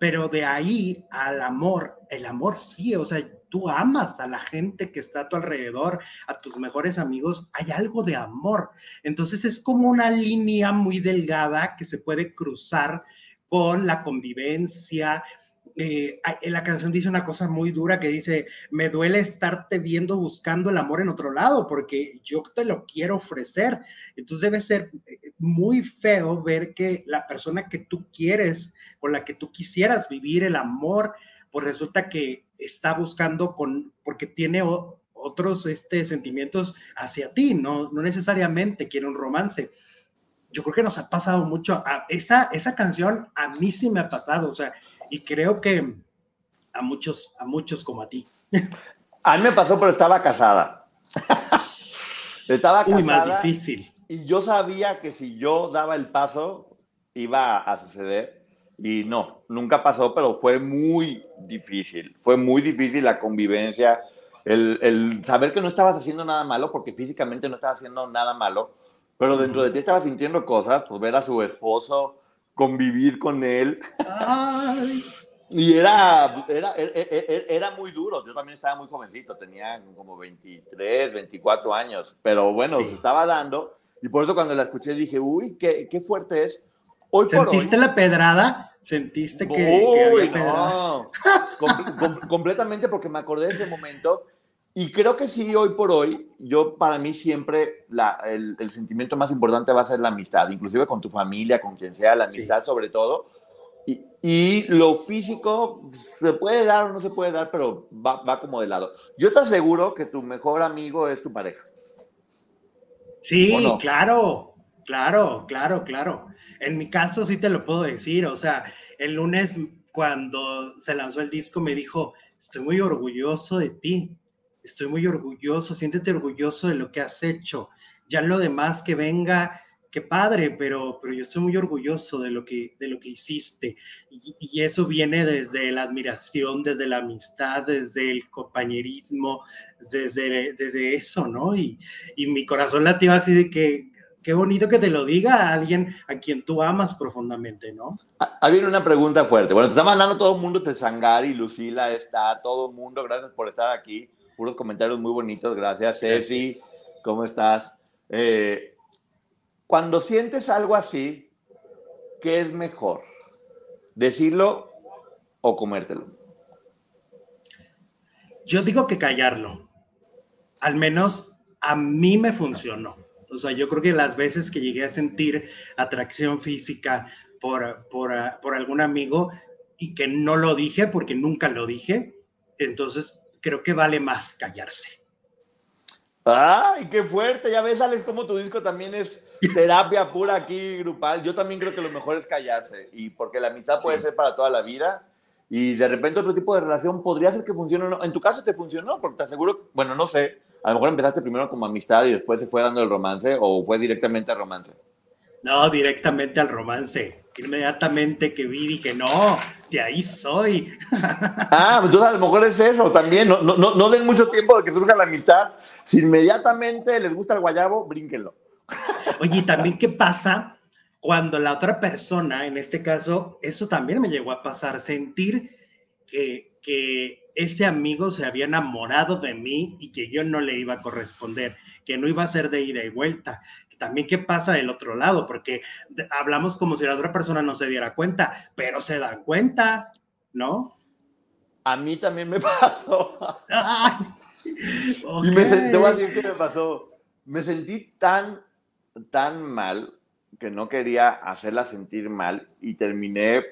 pero de ahí al amor, el amor sí, o sea, tú amas a la gente que está a tu alrededor, a tus mejores amigos, hay algo de amor. Entonces es como una línea muy delgada que se puede cruzar con la convivencia, eh, la canción dice una cosa muy dura que dice, me duele estarte viendo buscando el amor en otro lado porque yo te lo quiero ofrecer. Entonces debe ser eh, muy feo ver que la persona que tú quieres, con la que tú quisieras vivir el amor, pues resulta que está buscando con, porque tiene otros este, sentimientos hacia ti, no, no necesariamente quiere un romance yo creo que nos ha pasado mucho. esa, esa canción a mí sí me ha pasado. O sea, y creo que a muchos, a muchos como a ti. A mí me pasó, pero estaba casada. estaba casada. Uy, más difícil. Y yo sabía que si yo daba el paso, iba a suceder. Y no, nunca pasó, pero fue muy difícil. Fue muy difícil la convivencia, el, el saber que no estabas haciendo nada malo, porque físicamente no estabas haciendo nada malo, pero dentro de ti estabas sintiendo cosas, pues ver a su esposo convivir con él. Y era, era, era, muy duro. Yo también estaba muy jovencito, tenía como 23, 24 años, pero bueno, se estaba dando. Y por eso cuando la escuché dije, uy, qué, qué fuerte es. Hoy ¿Sentiste la pedrada? ¿Sentiste que, uy, no. completamente porque me acordé de ese momento y creo que sí, hoy por hoy, yo para mí siempre la, el, el, sentimiento más importante va a ser la amistad, inclusive con tu familia, con quien sea, la amistad sobre todo, Y, lo físico se puede dar o no se puede dar, pero va, va como de lado. Yo te aseguro que tu mejor amigo es tu pareja. Sí, claro, claro, claro, claro. En mi caso sí te lo puedo decir, o sea, el lunes cuando se lanzó el disco me dijo, estoy muy orgulloso de ti, estoy muy orgulloso, siéntete orgulloso de lo que has hecho. Ya lo demás que venga, qué padre, pero, pero yo estoy muy orgulloso de lo que, de lo que hiciste. Y, eso viene desde la admiración, desde la amistad, desde el compañerismo, desde, desde eso, ¿no? Y, y mi corazón latió así de que, qué bonito que te lo diga alguien a quien tú amas profundamente, ¿no? Había una pregunta fuerte. Bueno, te está mandando todo el mundo, te Sangari, Lucila está, todo el mundo, gracias por estar aquí. Puros comentarios muy bonitos, gracias. Ceci, ¿cómo estás? Eh, cuando sientes algo así, ¿qué es mejor? ¿Decirlo o comértelo? Yo digo que callarlo. Al menos a mí me funcionó o sea, yo creo que las veces que llegué a sentir atracción física por, por, por algún amigo y que no lo dije porque nunca lo dije, entonces creo que vale más callarse. ¡Ay, qué fuerte! Ya ves, Alex, como tu disco también es terapia pura aquí, grupal. Yo también creo que lo mejor es callarse, y porque la amistad puede ser para toda la vida, y de repente otro tipo de relación podría ser que funcione o no. En tu caso te funcionó, porque te aseguro, bueno, no sé, a lo mejor empezaste primero como amistad y después se fue dando el romance o fue directamente al romance? No, directamente al romance. Inmediatamente que vi dije, no, de ahí soy. Ah, entonces a lo mejor es eso también. No, no, no, den mucho tiempo de que surja la amistad. Si inmediatamente les gusta el guayabo, brínquenlo. Oye, ¿y también qué pasa cuando la otra persona, en este caso, eso también me llegó a pasar, sentir que, que ese amigo se había enamorado de mí y que yo no le iba a corresponder, que no iba a ser de ida y vuelta. También qué pasa del otro lado, porque hablamos como si la otra persona no se diera cuenta, pero se dan cuenta, ¿no? A mí también me pasó. Y me te voy a decir qué me pasó. Me sentí tan, tan mal que no quería hacerla sentir mal y terminé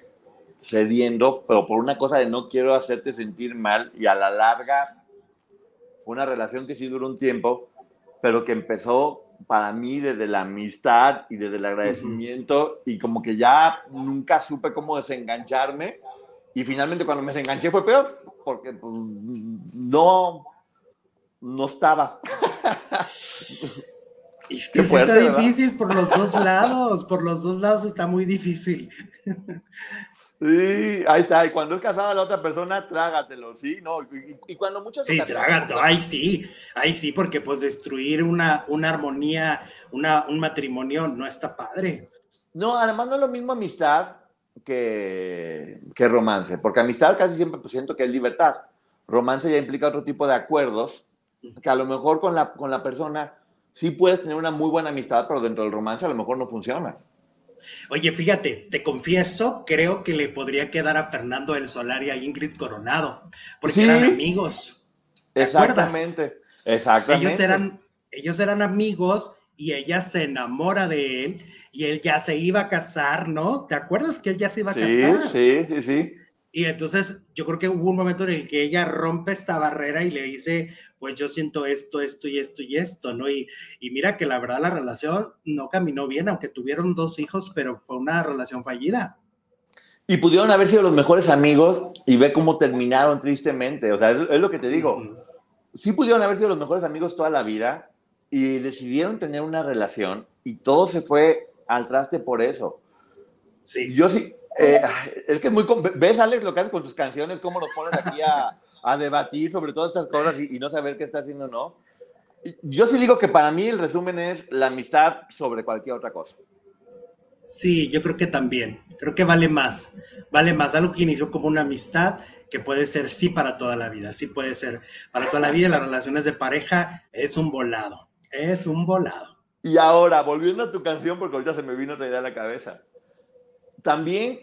cediendo, pero por una cosa de no quiero hacerte sentir mal y a la larga fue una relación que sí duró un tiempo, pero que empezó para mí desde la amistad y desde el agradecimiento y como que ya nunca supe cómo desengancharme y finalmente cuando me desenganché fue peor porque pues, no no estaba. Y está difícil por los dos lados, por los dos lados está muy difícil. Sí, ahí está. Y cuando es casada la otra persona, trágatelo, ¿sí? No, y, cuando muchas Sí, trágatelo, ahí sí, ahí sí, porque pues destruir una, una armonía, una, un matrimonio no está padre. No, además no es lo mismo amistad que, que romance, porque amistad casi siempre pues, siento que es libertad. Romance ya implica otro tipo de acuerdos que a lo mejor con la, con la persona sí puedes tener una muy buena amistad, pero dentro del romance a lo mejor no funciona. Oye, fíjate, te confieso, creo que le podría quedar a Fernando el Solar y a Ingrid Coronado, porque eran amigos. Exactamente, exactamente. Ellos eran, ellos eran amigos y ella se enamora de él y él ya se iba a casar, ¿no? ¿Te acuerdas que él ya se iba a casar? Sí, sí, sí. Y entonces yo creo que hubo un momento en el que ella rompe esta barrera y le dice, pues yo siento esto, esto y esto y esto, ¿no? Y, y mira que la verdad la relación no caminó bien, aunque tuvieron dos hijos, pero fue una relación fallida. Y pudieron haber sido los mejores amigos y ve cómo terminaron tristemente. O sea, es, lo que te digo. Sí pudieron haber sido los mejores amigos toda la vida y decidieron tener una relación y todo se fue al traste por eso. Sí. Yo sí, eh, es que es muy. ¿Ves, Alex, lo que haces con tus canciones? ¿Cómo nos pones aquí a, a debatir sobre todas estas cosas y, no saber qué está haciendo no? Yo sí digo que para mí el resumen es la amistad sobre cualquier otra cosa. Sí, yo creo que también. Creo que vale más. Vale más algo que inició como una amistad que puede ser sí para toda la vida. Sí puede ser para toda la vida. Las relaciones de pareja es un volado. Es un volado. Y ahora, volviendo a tu canción, porque ahorita se me vino otra idea a la cabeza también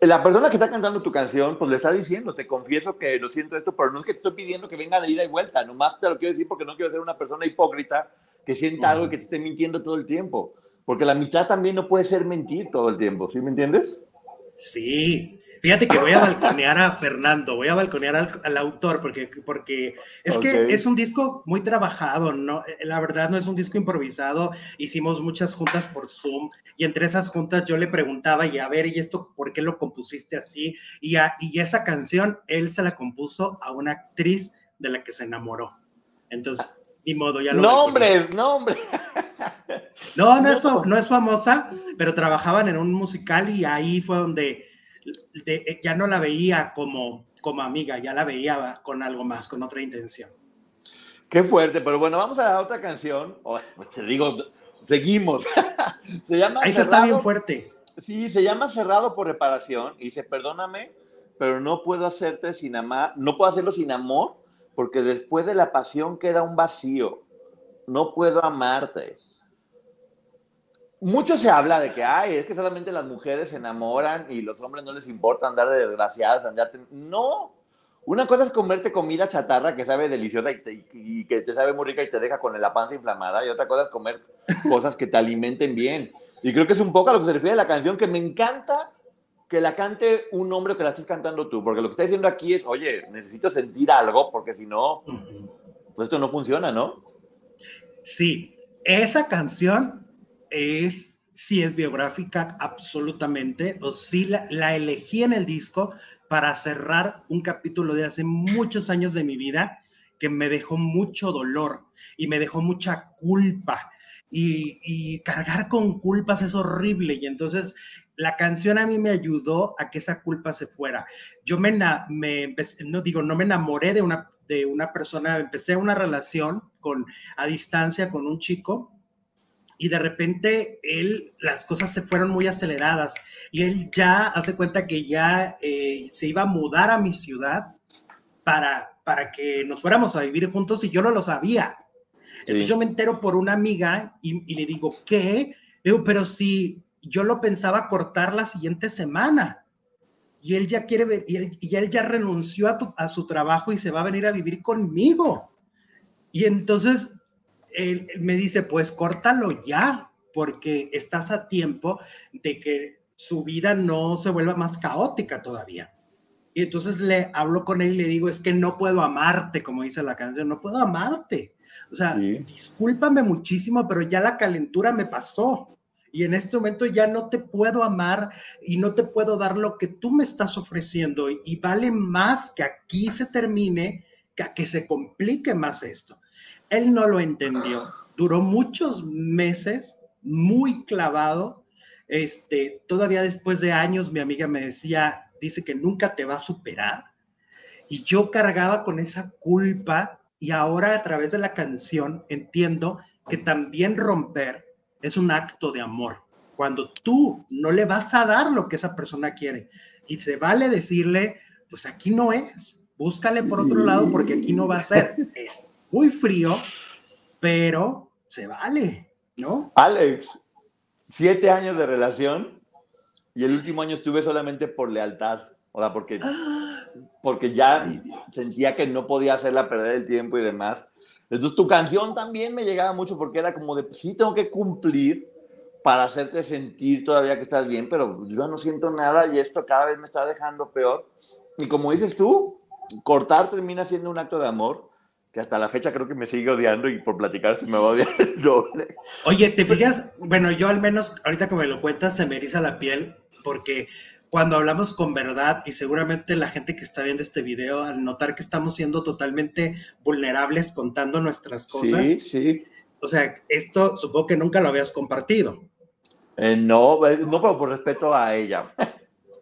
la persona que está cantando tu canción, pues le está diciendo, te confieso que lo siento esto, pero no es que te estoy pidiendo que venga de ida y vuelta, nomás te lo quiero decir porque no quiero ser una persona hipócrita que sienta algo y que te esté mintiendo todo el tiempo, porque la mitad también no puede ser mentir todo el tiempo, ¿sí me entiendes? Sí, Fíjate que voy a balconear a Fernando, voy a balconear al, autor, porque, porque es que es un disco muy trabajado, ¿no? Eh, la verdad no es un disco improvisado, hicimos muchas juntas por Zoom y entre esas juntas yo le preguntaba, y a ver, ¿y esto por qué lo compusiste así? Y, y esa canción él se la compuso a una actriz de la que se enamoró. Entonces, ni modo, ya lo... Nombres, nombres. No, no es, no es famosa, pero trabajaban en un musical y ahí fue donde eh, ya no la veía como, como amiga, ya la veía con algo más, con otra intención. Qué fuerte, pero bueno, vamos a la otra canción. Oh, te digo, seguimos. se llama Ahí está bien fuerte. Sí, se llama Cerrado por Reparación y dice, perdóname, pero no puedo hacerte sin amar, no puedo hacerlo sin amor, porque después de la pasión queda un vacío. No puedo amarte mucho se habla de que, ay, es que solamente las mujeres se enamoran y los hombres no les importa andar de desgraciadas, andar... No, una cosa es comerte comida chatarra que sabe deliciosa y, que te sabe muy rica y te deja con la panza inflamada, y otra cosa es comer cosas que te alimenten bien. Y creo que es un poco a lo que se refiere a la canción, que me encanta que la cante un hombre que la estés cantando tú, porque lo que está diciendo aquí es, oye, necesito sentir algo, porque si no, pues esto no funciona, ¿no? Sí, esa canción es, si es biográfica, absolutamente, o si la, elegí en el disco para cerrar un capítulo de hace muchos años de mi vida que me dejó mucho dolor y me dejó mucha culpa. Y, cargar con culpas es horrible. Y entonces la canción a mí me ayudó a que esa culpa se fuera. Yo me, me no digo, no me enamoré de una, de una persona, empecé una relación con, a distancia con un chico y de repente él, las cosas se fueron muy aceleradas y él ya hace cuenta que ya eh, se iba a mudar a mi ciudad para, para que nos fuéramos a vivir juntos y yo no lo sabía. Entonces yo me entero por una amiga y, le digo, ¿qué? digo, pero si yo lo pensaba cortar la siguiente semana y él ya quiere ver, y él, y él ya renunció a, a su trabajo y se va a venir a vivir conmigo. Y entonces él me dice, pues córtalo ya, porque estás a tiempo de que su vida no se vuelva más caótica todavía. Y entonces le hablo con él y le digo, es que no puedo amarte, como dice la canción, no puedo amarte. O sea, discúlpame muchísimo, pero ya la calentura me pasó. Y en este momento ya no te puedo amar y no te puedo dar lo que tú me estás ofreciendo. Y, vale más que aquí se termine que a que se complique más esto. Él no lo entendió. Duró muchos meses muy clavado. Este, todavía después de años, mi amiga me decía, dice que nunca te va a superar. Y yo cargaba con esa culpa y ahora a través de la canción entiendo que también romper es un acto de amor. Cuando tú no le vas a dar lo que esa persona quiere y se vale decirle, pues aquí no es, búscale por otro lado porque aquí no va a ser. Es muy frío, pero se vale, ¿no? Alex, siete años de relación y el último año estuve solamente por lealtad, o sea, porque, porque ya sentía que no podía hacerla perder el tiempo y demás. Entonces tu canción también me llegaba mucho porque era como de, sí, tengo que cumplir para hacerte sentir todavía que estás bien, pero yo no siento nada y esto cada vez me está dejando peor. Y como dices tú, cortar termina siendo un acto de amor que hasta la fecha creo que me sigue odiando y por platicar esto me va a odiar el doble. Oye, ¿te fijas? Bueno, yo al menos ahorita que me lo cuentas se me eriza la piel porque cuando hablamos con verdad y seguramente la gente que está viendo este video al notar que estamos siendo totalmente vulnerables contando nuestras cosas. Sí, sí. O sea, esto supongo que nunca lo habías compartido. Eh, no, eh, no, pero por respeto a ella.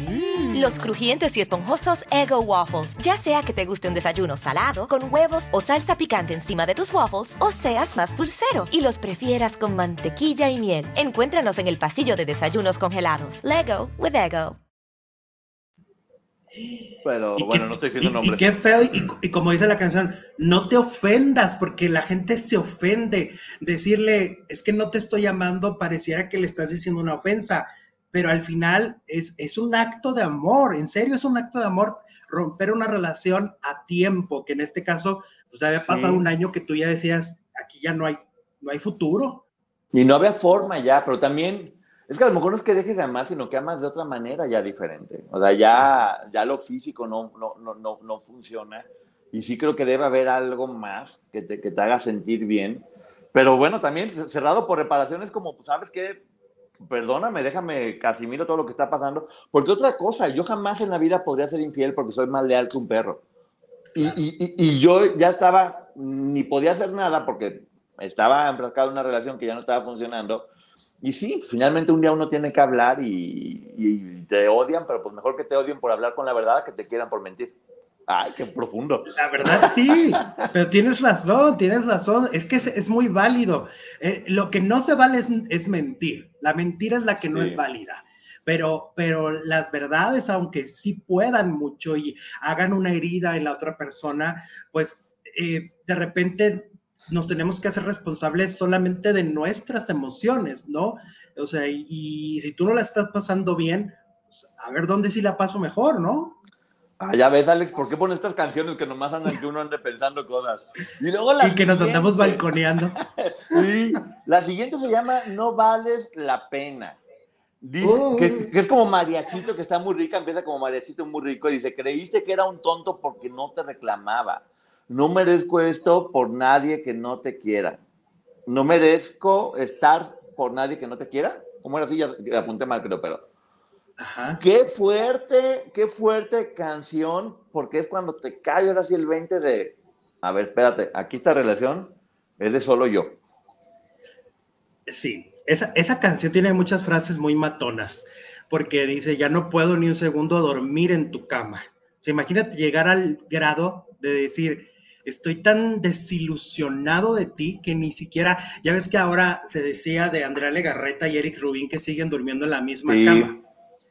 Mm. Los crujientes y esponjosos Ego Waffles. Ya sea que te guste un desayuno salado, con huevos o salsa picante encima de tus waffles, o seas más dulcero y los prefieras con mantequilla y miel. Encuéntranos en el pasillo de desayunos congelados. Lego with Ego. Pero bueno, no estoy diciendo nombres. Y qué feo, y, como dice la canción, no te ofendas, porque la gente se ofende. Decirle, es que no te estoy llamando, pareciera que le estás diciendo una ofensa pero al final es, es un acto de amor, en serio es un acto de amor romper una relación a tiempo, que en este caso, pues había pasado un año que tú ya decías, aquí ya no hay, no hay futuro. Y no había forma ya, pero también, es que a lo mejor no es que dejes de amar, sino que amas de otra manera ya diferente. O sea, ya, ya lo físico no, no, no, no, no funciona. Y sí creo que debe haber algo más que te, que te haga sentir bien. Pero bueno, también cerrado por reparaciones como, pues, ¿sabes qué? Perdóname, déjame, Casimiro, todo lo que está pasando. Porque otra cosa, yo jamás en la vida podría ser infiel porque soy más leal que un perro. Y, y, y, yo ya estaba, ni podía hacer nada porque estaba enfrascado en una relación que ya no estaba funcionando. Y sí, finalmente un día uno tiene que hablar y, y, te odian, pero pues mejor que te odien por hablar con la verdad que te quieran por mentir. Ay, qué profundo. La verdad, sí, pero tienes razón, tienes razón. Es que es, muy válido. Eh, lo que no se vale es, mentir. La mentira es la que no es válida. Pero, pero las verdades, aunque sí puedan mucho y hagan una herida en la otra persona, pues eh, de repente nos tenemos que hacer responsables solamente de nuestras emociones, ¿no? O sea, y, si tú no la estás pasando bien, pues, a ver dónde sí la paso mejor, ¿no? Ah, ya ves, Alex, ¿por qué pones estas canciones que nomás andan que uno ande pensando cosas? Y, luego la y que nos andamos balconeando. sí, la siguiente se llama No vales la pena. Dice, oh. que, es como mariachito, que está muy rica, empieza como mariachito muy rico, y dice, creíste que era un tonto porque no te reclamaba. No merezco esto por nadie que no te quiera. No merezco estar por nadie que no te quiera. ¿Cómo era así? Ya apunté mal, creo, pero Qué fuerte, qué fuerte canción, porque es cuando te cae ahora sí el 20 de, a ver, espérate, aquí esta relación es de solo yo. Sí, esa, esa canción tiene muchas frases muy matonas, porque dice, ya no puedo ni un segundo dormir en tu cama. O imagínate llegar al grado de decir, estoy tan desilusionado de ti que ni siquiera, ya ves que ahora se decía de Andrea Legarreta y Eric Rubin que siguen durmiendo en la misma cama.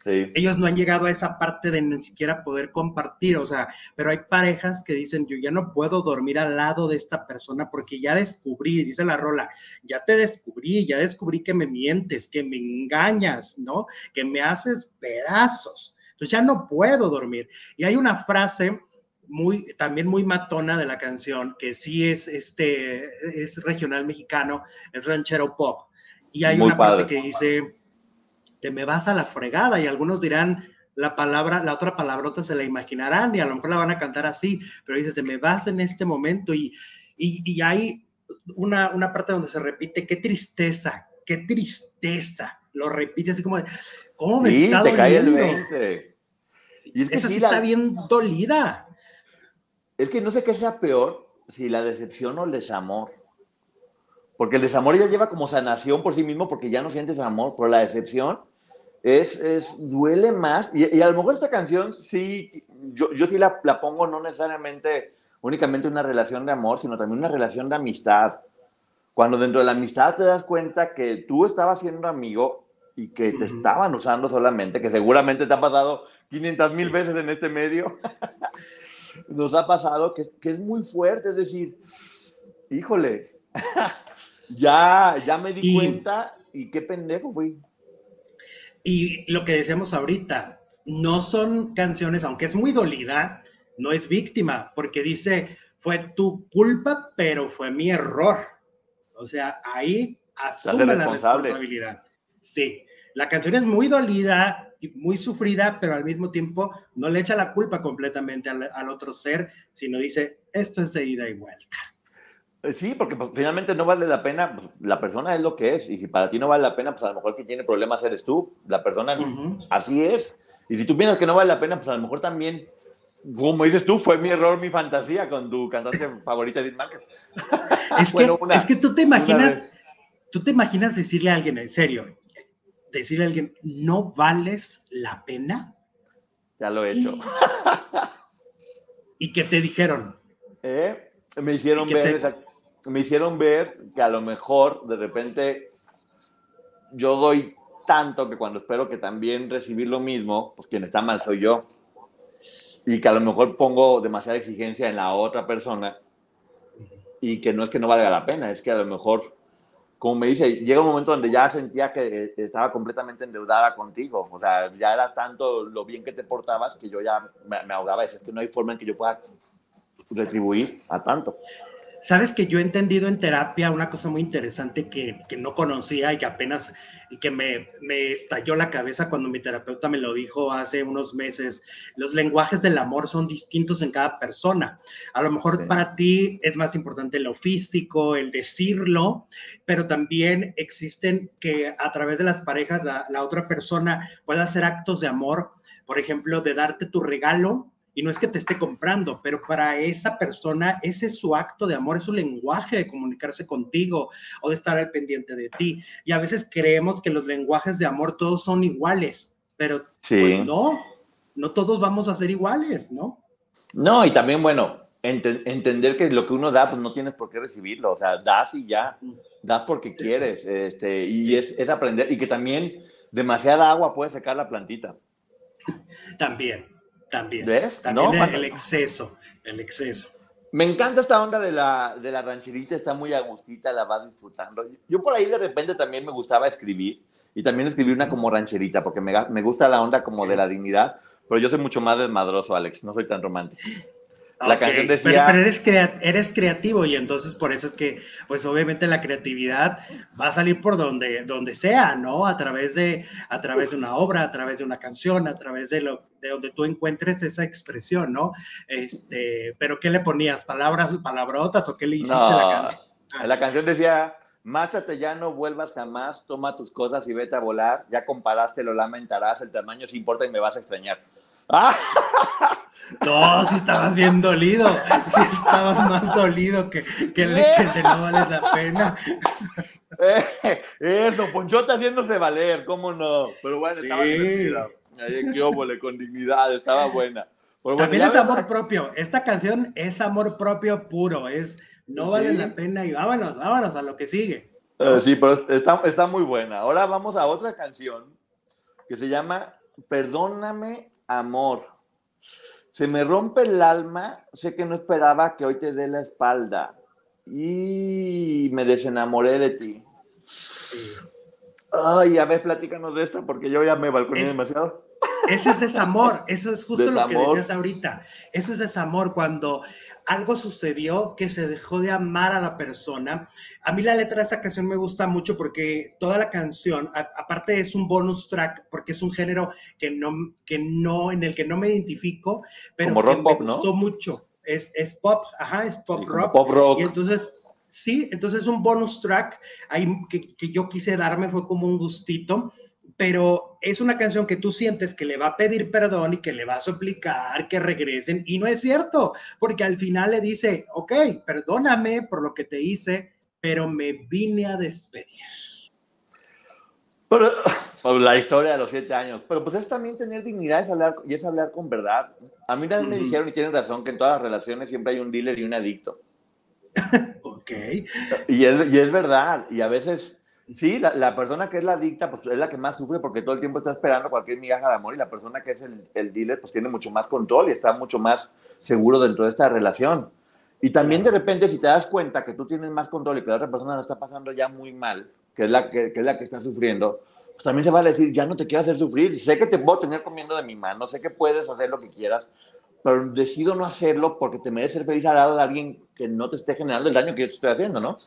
Ellos no han llegado a esa parte de ni siquiera poder compartir, o sea, pero hay parejas que dicen, yo ya no puedo dormir al lado de esta persona porque ya descubrí, dice la rola, ya te descubrí, ya descubrí que me mientes, que me engañas, ¿no? Que me haces pedazos. Entonces ya no puedo dormir. Y hay una frase muy, también muy matona de la canción, que sí es, este, es regional mexicano, es ranchero pop. Y hay una parte que dice te me vas a la fregada y algunos dirán la palabra, la otra palabrota se la imaginarán y a lo mejor la van a cantar así, pero dices, te me vas en este momento y, y, hay una, una parte donde se repite, qué tristeza, qué tristeza, lo repite así como, ¿cómo me está te cae el 20. y es que Esa sí, está bien dolida. Es que no sé qué sea peor, si la decepción o el desamor. Porque el desamor ya lleva como sanación por sí mismo porque ya no sientes amor, pero la decepción es, es duele más. Y, a lo mejor esta canción sí, yo, yo sí la, la, pongo no necesariamente únicamente una relación de amor, sino también una relación de amistad. Cuando dentro de la amistad te das cuenta que tú estabas siendo amigo y que te estaban usando solamente, que seguramente te ha pasado 500 mil veces en este medio, nos ha pasado que, que es muy fuerte, es decir, híjole, ya, ya me di cuenta y qué pendejo fui. Y lo que decíamos ahorita, no son canciones, aunque es muy dolida, no es víctima, porque dice, fue tu culpa, pero fue mi error. O sea, ahí asume la responsabilidad. Sí, la canción es muy dolida y muy sufrida, pero al mismo tiempo no le echa la culpa completamente al, al otro ser, sino dice, esto es de ida y vuelta. Eh, sí, porque pues, finalmente no vale la pena, pues, la persona es lo que es, y si para ti no vale la pena, pues a lo mejor quien tiene problemas eres tú, la persona así es, y si tú piensas que no vale la pena, pues a lo mejor también, como dices tú, fue mi error, mi fantasía con tu cantante favorita, Edith Márquez. Es, que, es que tú te imaginas, tú te imaginas decirle a alguien, en serio, decirle a alguien, ¿no vales la pena? Ya lo he hecho. ¿Y qué te dijeron? ¿Eh? Me hicieron ver me hicieron ver que a lo mejor de repente yo doy tanto que cuando espero que también recibir lo mismo, pues quien está mal soy yo. Y que a lo mejor pongo demasiada exigencia en la otra persona y que no es que no valga la pena, es que a lo mejor como me dice, llega un momento donde ya sentía que estaba completamente endeudada contigo. O sea, ya era tanto lo bien que te portabas que yo ya me, me ahogaba. Es que no hay forma en que yo pueda retribuir a tanto. Sabes que yo he entendido en terapia una cosa muy interesante que, que no conocía y que apenas y que me, me, estalló la cabeza cuando mi terapeuta me lo dijo hace unos meses. Los lenguajes del amor son distintos en cada persona. A lo mejor sí. para ti es más importante lo físico, el decirlo, pero también existen que a través de las parejas la, la otra persona pueda hacer actos de amor, por ejemplo, de darte tu regalo y no es que te esté comprando, pero para esa persona ese es su acto de amor, es su lenguaje de comunicarse contigo o de estar al pendiente de ti. Y a veces creemos que los lenguajes de amor todos son iguales, pero sí. pues no, no todos vamos a ser iguales, ¿no? No, y también, bueno, ent entender que lo que uno da, pues no tienes por qué recibirlo, o sea, das y ya, das porque sí, quieres, sí. este, y es, es aprender, y que también demasiada agua puede secar la plantita. También, también. ¿Ves? También no, el, el, exceso, el exceso. Me encanta esta onda de la, de la rancherita, está muy agustita, la va disfrutando. Yo por ahí de repente también me gustaba escribir y también escribí una como rancherita porque me, me gusta la onda como de la dignidad, pero yo soy mucho más desmadroso, Alex, no soy tan romántico. La okay. canción decía... Pero, pero eres, crea eres, creativo y entonces por eso es que, pues obviamente la creatividad va a salir por donde, donde sea, ¿no? A través, de, a través de una obra, a través de una canción, a través de, lo, de donde tú encuentres esa expresión, ¿no? Este, pero ¿qué le ponías? ¿Palabras, palabrotas o qué le hiciste no, a la canción? La canción decía, márchate ya, no vuelvas jamás, toma tus cosas y vete a volar, ya comparaste, lo lamentarás, el tamaño sí importa y me vas a extrañar. ¡Ah! No, si estabas bien dolido, si estabas más dolido que, que, le, que te no vale la pena. Eh, eso, Ponchota haciéndose valer, ¿cómo no? Pero bueno, sí. estaba divertida. Qué óvole, con dignidad, estaba buena. Pero bueno, También es amor a... propio. Esta canción es amor propio puro, es no vale sí. la pena y vámonos, vámonos a lo que sigue. Uh, sí, pero está, está muy buena. Ahora vamos a otra canción que se llama Perdóname, amor. Se me rompe el alma, sé que no esperaba que hoy te dé la espalda y me desenamoré de ti. Ay, a ver, platícanos de esta porque yo ya me balconé es, demasiado. Ese es desamor, eso es justo desamor. lo que decías ahorita. Eso es desamor cuando algo sucedió que se dejó de amar a la persona. A mí la letra de esa canción me gusta mucho porque toda la canción, a, aparte es un bonus track, porque es un género que no, que no, en el que no me identifico, pero que pop, me gustó ¿no? mucho. Es, es, pop, ajá, es pop rock. Pop rock. Y entonces, sí, entonces un bonus track ahí que, que yo quise darme fue como un gustito pero es una canción que tú sientes que le va a pedir perdón y que le va a suplicar que regresen y no es cierto, porque al final le dice, ok, perdóname por lo que te hice, pero me vine a despedir. Pero, por la historia de los siete años, pero pues es también tener dignidad es hablar, y es hablar con verdad. A mí también uh -huh. me dijeron y tienen razón que en todas las relaciones siempre hay un dealer y un adicto. ok. Y es, y es verdad, y a veces Sí, la, la, persona que es la adicta, pues es la que más sufre porque todo el tiempo está esperando cualquier migaja de amor y la persona que es el, el dealer, pues tiene mucho más control y está mucho más seguro dentro de esta relación. Y también de repente, si te das cuenta que tú tienes más control y que la otra persona la está pasando ya muy mal, que es la que, que, es la que está sufriendo, pues también se va a decir, ya no te quiero hacer sufrir, sé que te puedo tener comiendo de mi mano, sé que puedes hacer lo que quieras, pero decido no hacerlo porque te mereces ser feliz al lado de alguien que no te esté generando el daño que yo te estoy haciendo, ¿no?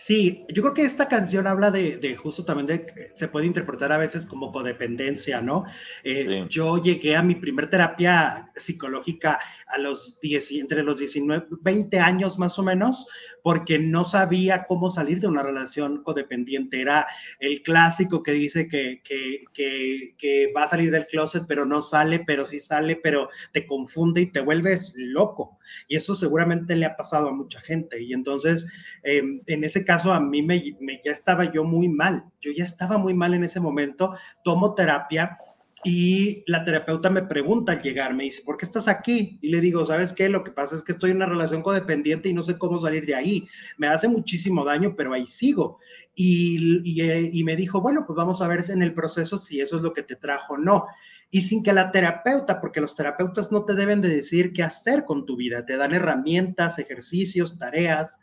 Sí, yo creo que esta canción habla de, de, justo también de, se puede interpretar a veces como codependencia, ¿no? Eh, sí. Yo llegué a mi primer terapia psicológica a los 10, entre los 19, 20 años más o menos, porque no sabía cómo salir de una relación codependiente. Era el clásico que dice que, que, que, que va a salir del closet, pero no sale, pero sí sale, pero te confunde y te vuelves loco. Y eso seguramente le ha pasado a mucha gente. Y entonces, eh, en ese caso, a mí me, ya estaba yo muy mal. Yo ya estaba muy mal en ese momento. Tomo terapia y la terapeuta me pregunta al llegar, me dice, ¿por qué estás aquí? Y le digo, ¿sabes qué? Lo que pasa es que estoy en una relación codependiente y no sé cómo salir de ahí. Me hace muchísimo daño, pero ahí sigo. Y, y, eh, me dijo, bueno, pues vamos a ver en el proceso si eso es lo que te trajo o no y sin que la terapeuta, porque los terapeutas no te deben de decir qué hacer con tu vida, te dan herramientas, ejercicios, tareas,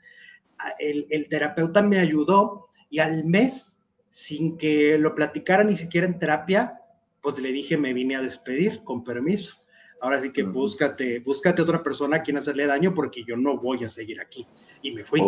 el, el terapeuta me ayudó y al mes, sin que lo platicara ni siquiera en terapia, pues le dije, me vine a despedir, con permiso. Ahora sí que búscate, búscate otra persona a quien hacerle daño porque yo no voy a seguir aquí. Y me fui.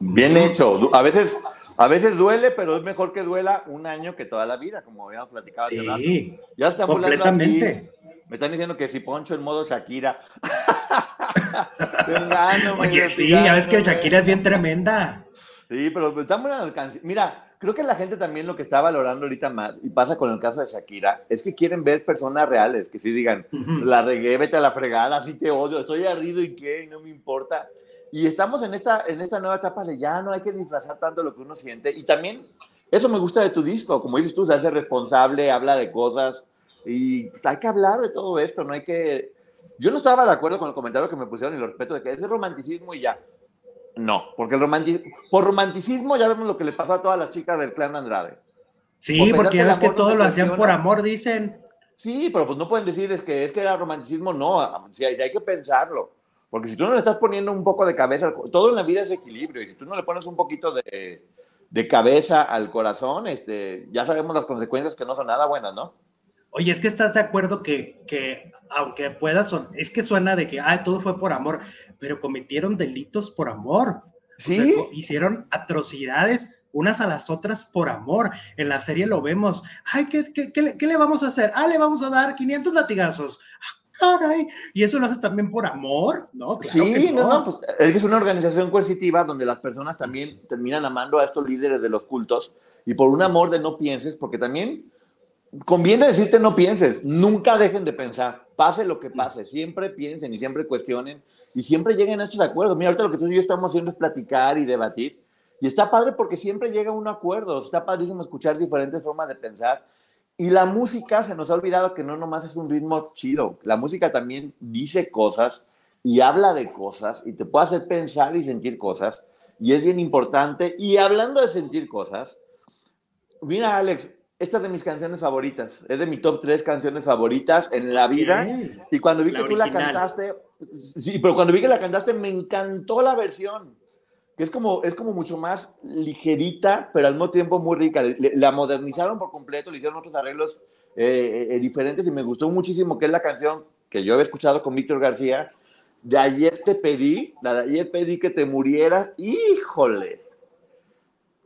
Bien hecho. A veces, a veces duele, pero es mejor que duela un año que toda la vida, como habíamos platicado. Sí, ya está completamente. Me están diciendo que si Poncho en modo Shakira. Oye, sí, ya ves que Shakira es bien tremenda. Sí, pero estamos en alcance. Mira, creo que la gente también lo que está valorando ahorita más, y pasa con el caso de Shakira, es que quieren ver personas reales, que sí digan, la regué, vete a la fregada, así te odio, estoy ardido y qué, y no me importa. Y estamos en esta, en esta nueva etapa de ya no hay que disfrazar tanto lo que uno siente. Y también, eso me gusta de tu disco, como dices tú, se hace responsable, habla de cosas, y hay que hablar de todo esto, no hay que... Yo no estaba de acuerdo con el comentario que me pusieron y lo respeto de que es el romanticismo y ya. No, porque el romanticismo, por romanticismo ya vemos lo que le pasó a todas las chicas del clan Andrade. Sí, porque ya ves que todo lo hacían por amor, dicen. Sí, pero pues no pueden decir es que, es que era romanticismo, no, si hay, hay, que pensarlo. Porque si tú no le estás poniendo un poco de cabeza, todo en la vida es equilibrio, y si tú no le pones un poquito de, de cabeza al corazón, este, ya sabemos las consecuencias que no son nada buenas, ¿no? Oye, es que estás de acuerdo que, que aunque puedas, es que suena de que, ah, todo fue por amor, pero cometieron delitos por amor. Sí. hicieron atrocidades unas a las otras por amor. En la serie lo vemos. Ay, ¿qué, qué, qué, le vamos a hacer? Ah, le vamos a dar 500 latigazos. Ah, caray. Y eso lo haces también por amor, ¿no? sí, no. no, pues es que es una organización coercitiva donde las personas también terminan amando a estos líderes de los cultos y por un amor de no pienses, porque también conviene decirte no pienses, nunca dejen de pensar, pase lo que pase, siempre piensen y siempre cuestionen y siempre lleguen a estos acuerdos. Mira, ahorita lo que tú y yo estamos haciendo es platicar y debatir. Y está padre porque siempre llega a un acuerdo. Está padrísimo escuchar diferentes formas de pensar. Y la música se nos ha olvidado que no nomás es un ritmo chido. La música también dice cosas y habla de cosas y te puede hacer pensar y sentir cosas. Y es bien importante. Y hablando de sentir cosas, mira, Alex, esta es de mis canciones favoritas. Es de mi top tres canciones favoritas en la vida. Y cuando vi que tú la cantaste, sí, pero cuando vi que la cantaste, me encantó la versión. Es como, es como mucho más ligerita, pero al mismo tiempo muy rica. la modernizaron por completo, le hicieron otros arreglos eh, eh, diferentes y me gustó muchísimo, que es la canción que yo había escuchado con Víctor García. De ayer te pedí, la de ayer pedí que te murieras. ¡Híjole!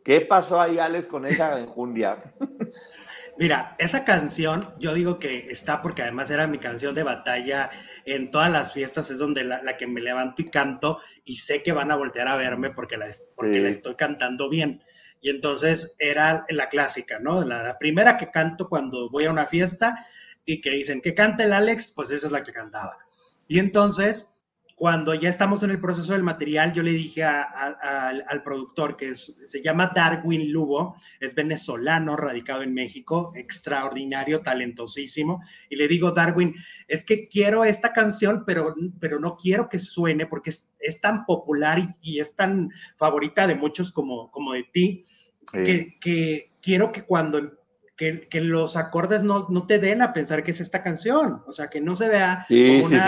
¿Qué pasó ahí, Alex, con esa enjundia? Mira, esa canción, yo digo que está porque además era mi canción de batalla en todas las fiestas, es donde la, que me levanto y canto y sé que van a voltear a verme porque la, porque la estoy cantando bien. Y entonces era la clásica, ¿no? La, la, primera que canto cuando voy a una fiesta y que dicen que canta el Alex, pues esa es la que cantaba. Y entonces cuando ya estamos en el proceso del material, yo le dije al productor, que se llama Darwin Lugo, es venezolano, radicado en México, extraordinario, talentosísimo, y le digo, Darwin, es que quiero esta canción, pero, pero no quiero que suene porque es, tan popular y, es tan favorita de muchos como, como de ti, que, quiero que cuando que, los acordes no, no, te den a pensar que es esta canción, o sea, que no se vea como una,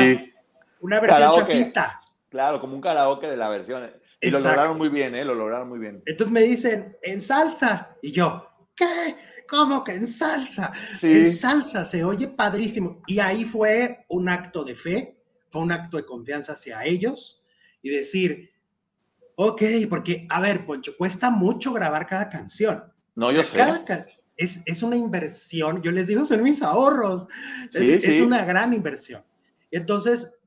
una versión chapita. Claro, como un karaoke de la versión. Y lo lograron muy bien, ¿eh? Lo lograron muy bien. Entonces me dicen, en salsa. Y yo, ¿qué? ¿Cómo que en salsa? En salsa, se oye padrísimo. Y ahí fue un acto de fe, fue un acto de confianza hacia ellos y decir, ok, porque, a ver, Poncho, cuesta mucho grabar cada canción. No, yo sé. es, es, una inversión, yo les digo, son mis ahorros. es, es una gran inversión. Entonces,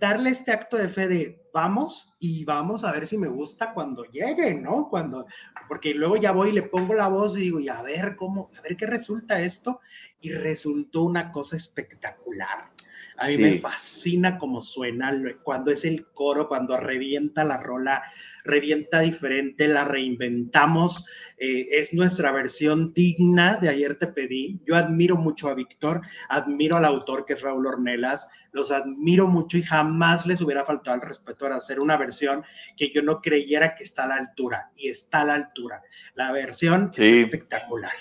darle este acto de fe de vamos y vamos a ver si me gusta cuando llegue, ¿no? Cuando, porque luego ya voy y le pongo la voz y digo, y a ver cómo, a ver qué resulta esto. Y resultó una cosa espectacular. A mí me fascina cómo suena cuando es el coro, cuando revienta la rola, revienta diferente, la reinventamos. Eh, es nuestra versión digna de Ayer Te Pedí. Yo admiro mucho a Víctor, admiro al autor que es Raúl Ornelas, los admiro mucho y jamás les hubiera faltado el respeto a hacer una versión que yo no creyera que está a la altura y está a la altura. La versión es espectacular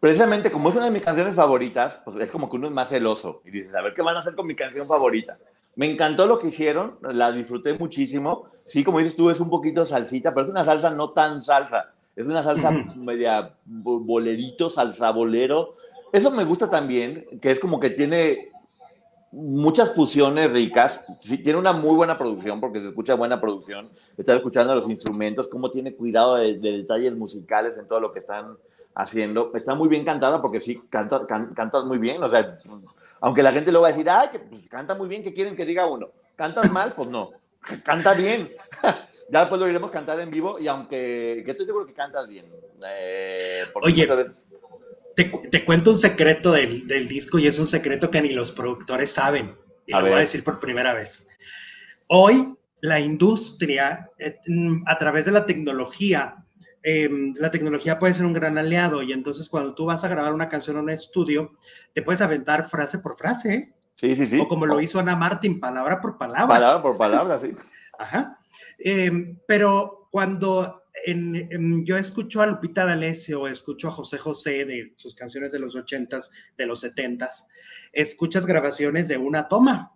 precisamente como es una de mis canciones favoritas, pues es como que uno es más celoso y dices, a ver qué van a hacer con mi canción favorita. Me encantó lo que hicieron, la disfruté muchísimo. Sí, como dices tú, es un poquito salsita, pero es una salsa no tan salsa. Es una salsa media bolerito, salsa bolero. Eso me gusta también, que es como que tiene muchas fusiones ricas. Sí, tiene una muy buena producción, porque se escucha buena producción. Estás escuchando los instrumentos, cómo tiene cuidado de, detalles musicales en todo lo que están haciendo. Está muy bien cantada, porque sí, canta, cantas muy bien. O sea, aunque la gente lo va a decir, ay, que pues, canta muy bien, ¿qué quieren que diga uno? ¿Cantas mal? Pues no. Canta bien. ya después lo iremos cantar en vivo y aunque que estoy seguro que cantas bien. Eh, Oye, te, cuento un secreto del, disco y es un secreto que ni los productores saben. Y lo voy a decir por primera vez. Hoy la industria, eh, a través de la tecnología, em, la tecnología puede ser un gran aliado y entonces cuando tú vas a grabar una canción en un estudio, te puedes aventar frase por frase. ¿eh? Sí, sí, sí. O como lo hizo Ana Martín, palabra por palabra. Palabra por palabra, sí. Ajá. Em, pero cuando yo escucho a Lupita D'Alessio, escucho a José José de sus canciones de los ochentas, de los setentas, escuchas grabaciones de una toma.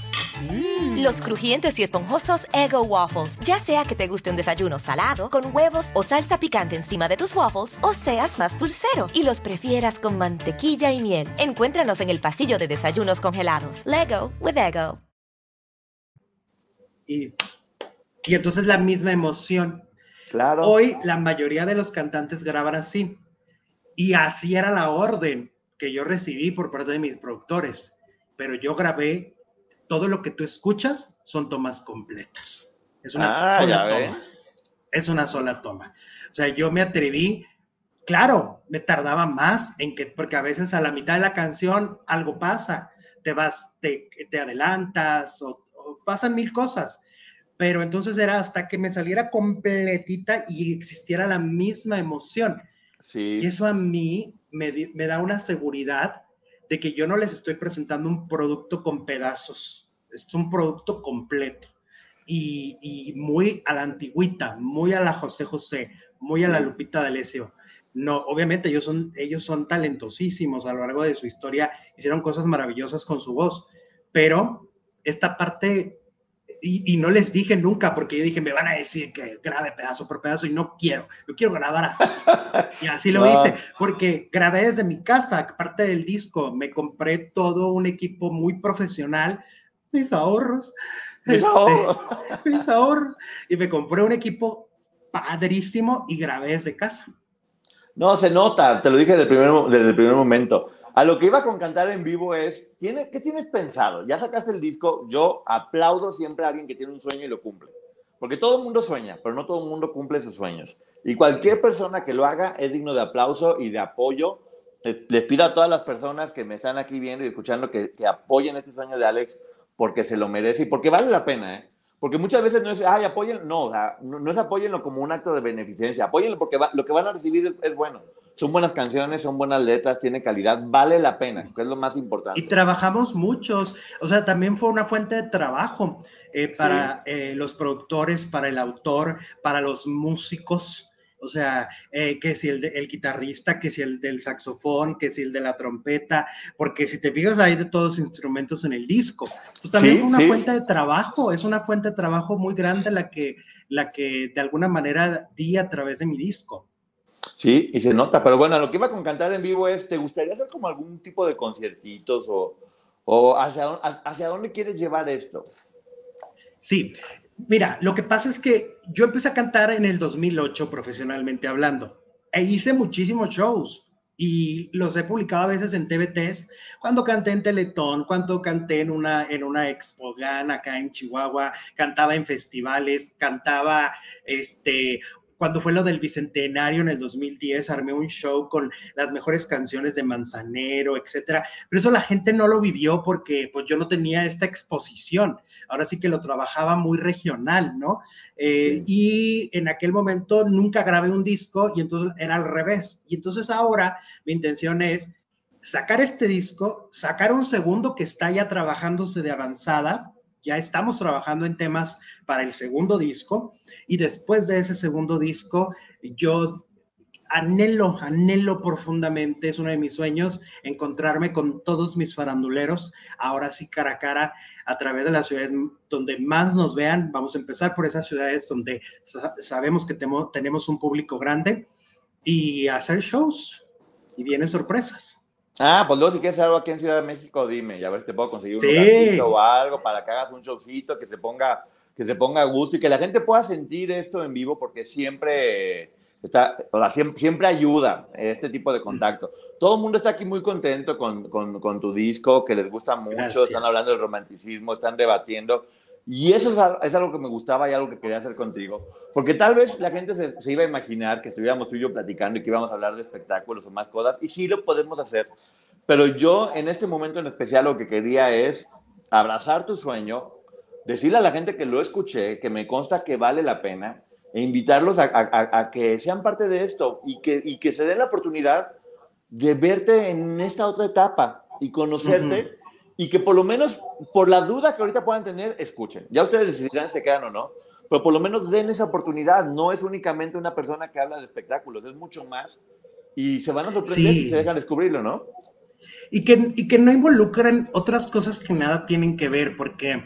Mm. Los crujientes y esponjosos Ego Waffles. Ya sea que te guste un desayuno salado, con huevos o salsa picante encima de tus waffles, o seas más dulcero y los prefieras con mantequilla y miel. Encuéntranos en el pasillo de desayunos congelados. Lego with Ego. Y, y entonces la misma emoción. Claro. Hoy la mayoría de los cantantes graban así. Y así era la orden que yo recibí por parte de mis productores. Pero yo grabé todo lo que tú escuchas son tomas completas. Es una ah, sola toma. Es una sola toma. O sea, yo me atreví, claro, me tardaba más en que, porque a veces a la mitad de la canción algo pasa, te vas, te, te adelantas o, pasan mil cosas. Pero entonces era hasta que me saliera completita y existiera la misma emoción. Sí. Y eso a mí me, me da una seguridad de que yo no les estoy presentando un producto con pedazos, es un producto completo y, muy a la antigüita, muy a la José José, muy a la Lupita D'Alessio. No, obviamente ellos son, ellos son talentosísimos a lo largo de su historia, hicieron cosas maravillosas con su voz, pero esta parte y, no les dije nunca, porque yo dije, me van a decir que grabe pedazo por pedazo y no quiero, yo quiero grabar así. y así lo hice, porque grabé desde mi casa, parte del disco, me compré todo un equipo muy profesional, mis ahorros, mis, este, ahorros. mis ahorros, y me compré un equipo padrísimo y grabé desde casa. No, se nota, te lo dije desde el primer, desde el primer momento. A lo que iba con cantar en vivo es, ¿tiene, ¿qué tienes pensado? Ya sacaste el disco, yo aplaudo siempre a alguien que tiene un sueño y lo cumple. Porque todo el mundo sueña, pero no todo el mundo cumple sus sueños. Y cualquier persona que lo haga es digno de aplauso y de apoyo. Les pido a todas las personas que me están aquí viendo y escuchando que, que apoyen este sueño de Alex porque se lo merece y porque vale la pena, ¿eh? Porque muchas veces no es, ay, apóyenlo, no, no, es apóyenlo como un acto de beneficencia, apóyenlo porque lo que van a recibir es, bueno. Son buenas canciones, son buenas letras, tiene calidad, vale la pena, que es lo más importante. Y trabajamos muchos, o sea, también fue una fuente de trabajo eh, para eh, los productores, para el autor, para los músicos. O sea, eh, que si el, el, guitarrista, que si el del saxofón, que si el de la trompeta, porque si te fijas hay de todos los instrumentos en el disco. Pues también es una fuente de trabajo, es una fuente de trabajo muy grande la que, la que de alguna manera di a través de mi disco. Sí, y se nota, pero bueno, lo que iba con cantar en vivo es, ¿te gustaría hacer como algún tipo de conciertitos o, o hacia, hacia dónde quieres llevar esto? Sí, Mira, lo que pasa es que yo empecé a cantar en el 2008 profesionalmente hablando e hice muchísimos shows y los he publicado a veces en TVTs, cuando canté en Teletón, cuando canté en una, en una Expo GAN acá en Chihuahua, cantaba en festivales, cantaba este, cuando fue lo del Bicentenario en el 2010, armé un show con las mejores canciones de Manzanero, etcétera. Pero eso la gente no lo vivió porque pues yo no tenía esta exposición. Ahora sí que lo trabajaba muy regional, ¿no? Eh, y en aquel momento nunca grabé un disco y entonces era al revés. Y entonces ahora mi intención es sacar este disco, sacar un segundo que está ya trabajándose de avanzada, ya estamos trabajando en temas para el segundo disco y después de ese segundo disco yo anhelo, anhelo profundamente, es uno de mis sueños, encontrarme con todos mis faranduleros, ahora sí cara a cara, a través de las ciudades donde más nos vean. Vamos a empezar por esas ciudades donde sabemos que tenemos un público grande y hacer shows y vienen sorpresas. Ah, pues luego si quieres algo aquí en Ciudad de México, dime, ya a ver si te puedo conseguir un sí. o algo para que hagas un showcito que se ponga que se ponga a gusto y que la gente pueda sentir esto en vivo porque siempre está, siempre, ayuda este tipo de contacto. Todo el mundo está aquí muy contento con, con, con tu disco, que les gusta mucho, están hablando del romanticismo, están debatiendo. Y eso es, algo que me gustaba y algo que quería hacer contigo. Porque tal vez la gente se, iba a imaginar que estuviéramos tú y yo platicando y que íbamos a hablar de espectáculos o más cosas. Y sí lo podemos hacer. Pero yo en este momento en especial lo que quería es abrazar tu sueño, decirle a la gente que lo escuché, que me consta que vale la pena, e invitarlos a, que sean parte de esto y que, y que se den la oportunidad de verte en esta otra etapa y conocerte y que por lo menos, por la duda que ahorita puedan tener, escuchen. Ya ustedes decidirán si se quedan o no, pero por lo menos den esa oportunidad. No es únicamente una persona que habla de espectáculos, es mucho más y se van a sorprender si se dejan descubrirlo, ¿no? Y que, y que no involucren otras cosas que nada tienen que ver, porque,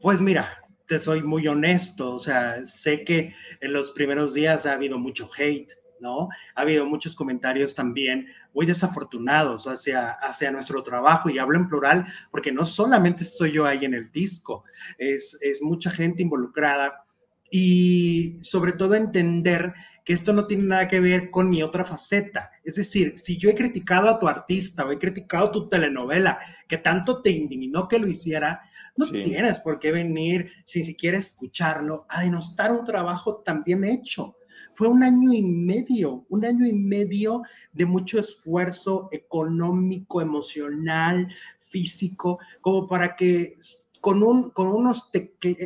pues mira, te soy muy honesto, o sea, sé que en los primeros días ha habido mucho hate, ¿no? Ha habido muchos comentarios también muy desafortunados hacia, hacia nuestro trabajo y hablo en plural porque no solamente estoy yo ahí en el disco, es, es mucha gente involucrada y sobre todo entender que esto no tiene nada que ver con mi otra faceta. Es decir, si yo he criticado a tu artista o he criticado tu telenovela, que tanto te indignó que lo hiciera, no tienes por qué venir sin siquiera escucharlo a denostar un trabajo tan bien hecho. Fue un año y medio, un año y medio de mucho esfuerzo económico, emocional, físico, como para que con, un, con unos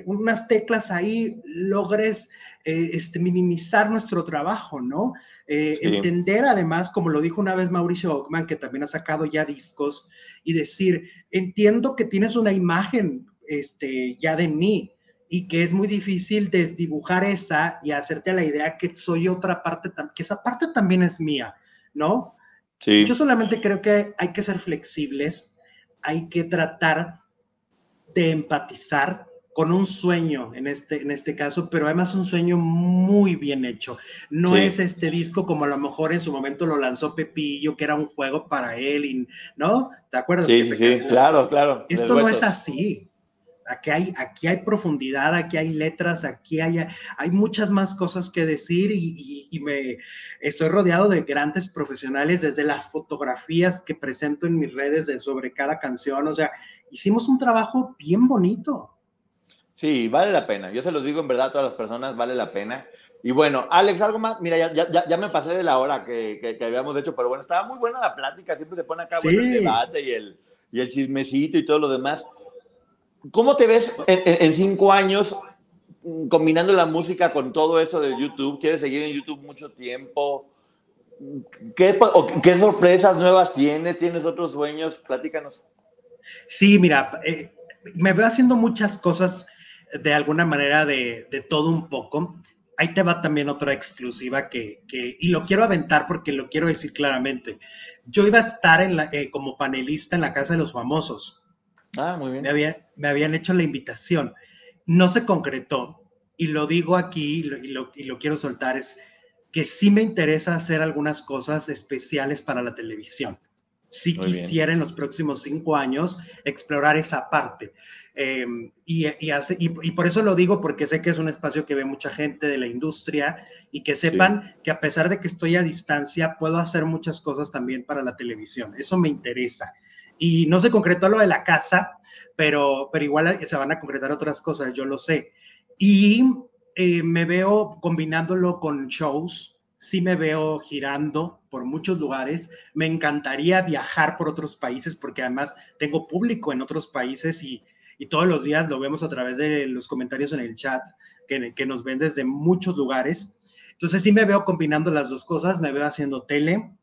unas teclas ahí logres eh, este, minimizar nuestro trabajo, ¿no? Eh, entender además, como lo dijo una vez Mauricio Ockman, que también ha sacado ya discos, y decir, entiendo que tienes una imagen este, ya de mí y que es muy difícil desdibujar esa y hacerte la idea que soy otra parte, que esa parte también es mía, ¿no? Sí. Yo solamente creo que hay que ser flexibles, hay que tratar de empatizar con un sueño en este, en este caso, pero además un sueño muy bien hecho. No es este disco como a lo mejor en su momento lo lanzó Pepillo, que era un juego para él, ¿no? ¿Te acuerdas? Sí, sí, claro, claro. Esto no es así. Aquí hay, aquí hay profundidad, aquí hay letras, aquí hay, hay muchas más cosas que decir y, y, me estoy rodeado de grandes profesionales desde las fotografías que presento en mis redes de sobre cada canción. O sea, hicimos un trabajo bien bonito. Sí, vale la pena. Yo se los digo en verdad a todas las personas, vale la pena. Y bueno, Alex, algo más. Mira, ya, ya, ya me pasé de la hora que, que, habíamos hecho, pero bueno, estaba muy buena la plática. Siempre se pone acá el debate y el, y el chismecito y todo lo demás. ¿Cómo te ves en, cinco años combinando la música con todo esto de YouTube? ¿Quieres seguir en YouTube mucho tiempo? ¿Qué, qué sorpresas nuevas tienes? ¿Tienes otros sueños? Platícanos. Sí, mira, eh, me veo haciendo muchas cosas de alguna manera de, todo un poco. Ahí te va también otra exclusiva que, y lo quiero aventar porque lo quiero decir claramente. Yo iba a estar en eh, como panelista en la Casa de los Famosos. Ah, muy bien. Me, habían hecho la invitación. No se concretó y lo digo aquí y lo, y lo quiero soltar es que sí me interesa hacer algunas cosas especiales para la televisión. Sí quisiera en los próximos cinco años explorar esa parte. Em, y, y, por eso lo digo, porque sé que es un espacio que ve mucha gente de la industria y que sepan que a pesar de que estoy a distancia, puedo hacer muchas cosas también para la televisión. Eso me interesa. Y no se concretó lo de la casa, pero, pero igual se van a concretar otras cosas, yo lo sé. Y eh, me veo combinándolo con shows, sí me veo girando por muchos lugares. Me encantaría viajar por otros países porque además tengo público en otros países y y todos los días lo vemos a través de los comentarios en el chat que, que nos ven desde muchos lugares. Entonces sí me veo combinando las dos cosas, me veo haciendo tele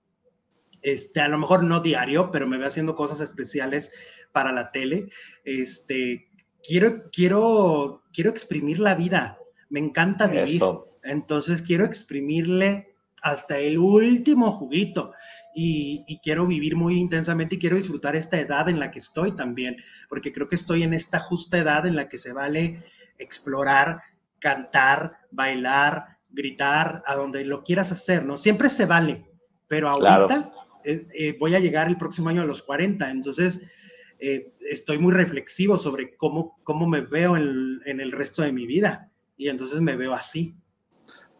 Este, a lo mejor no diario, pero me veo haciendo cosas especiales para la tele. Este, quiero, quiero, quiero exprimir la vida. Me encanta vivir. Entonces quiero exprimirle hasta el último juguito y, quiero vivir muy intensamente y quiero disfrutar esta edad en la que estoy también, porque creo que estoy en esta justa edad en la que se vale explorar, cantar, bailar, gritar, a donde lo quieras hacer, ¿no? Siempre se vale, pero ahorita eh, eh, voy a llegar el próximo año a los 40, entonces eh, estoy muy reflexivo sobre cómo, cómo me veo en, en el resto de mi vida y entonces me veo así.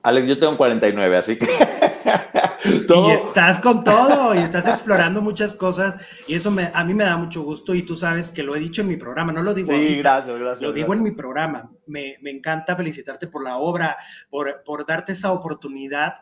Alex, yo tengo 49, así que... Y estás con todo y estás explorando muchas cosas y eso me, a mí me da mucho gusto y tú sabes que lo he dicho en mi programa, no lo digo Sí, gracias, gracias. Lo digo en mi programa. Me, me, encanta felicitarte por la obra, por, por darte esa oportunidad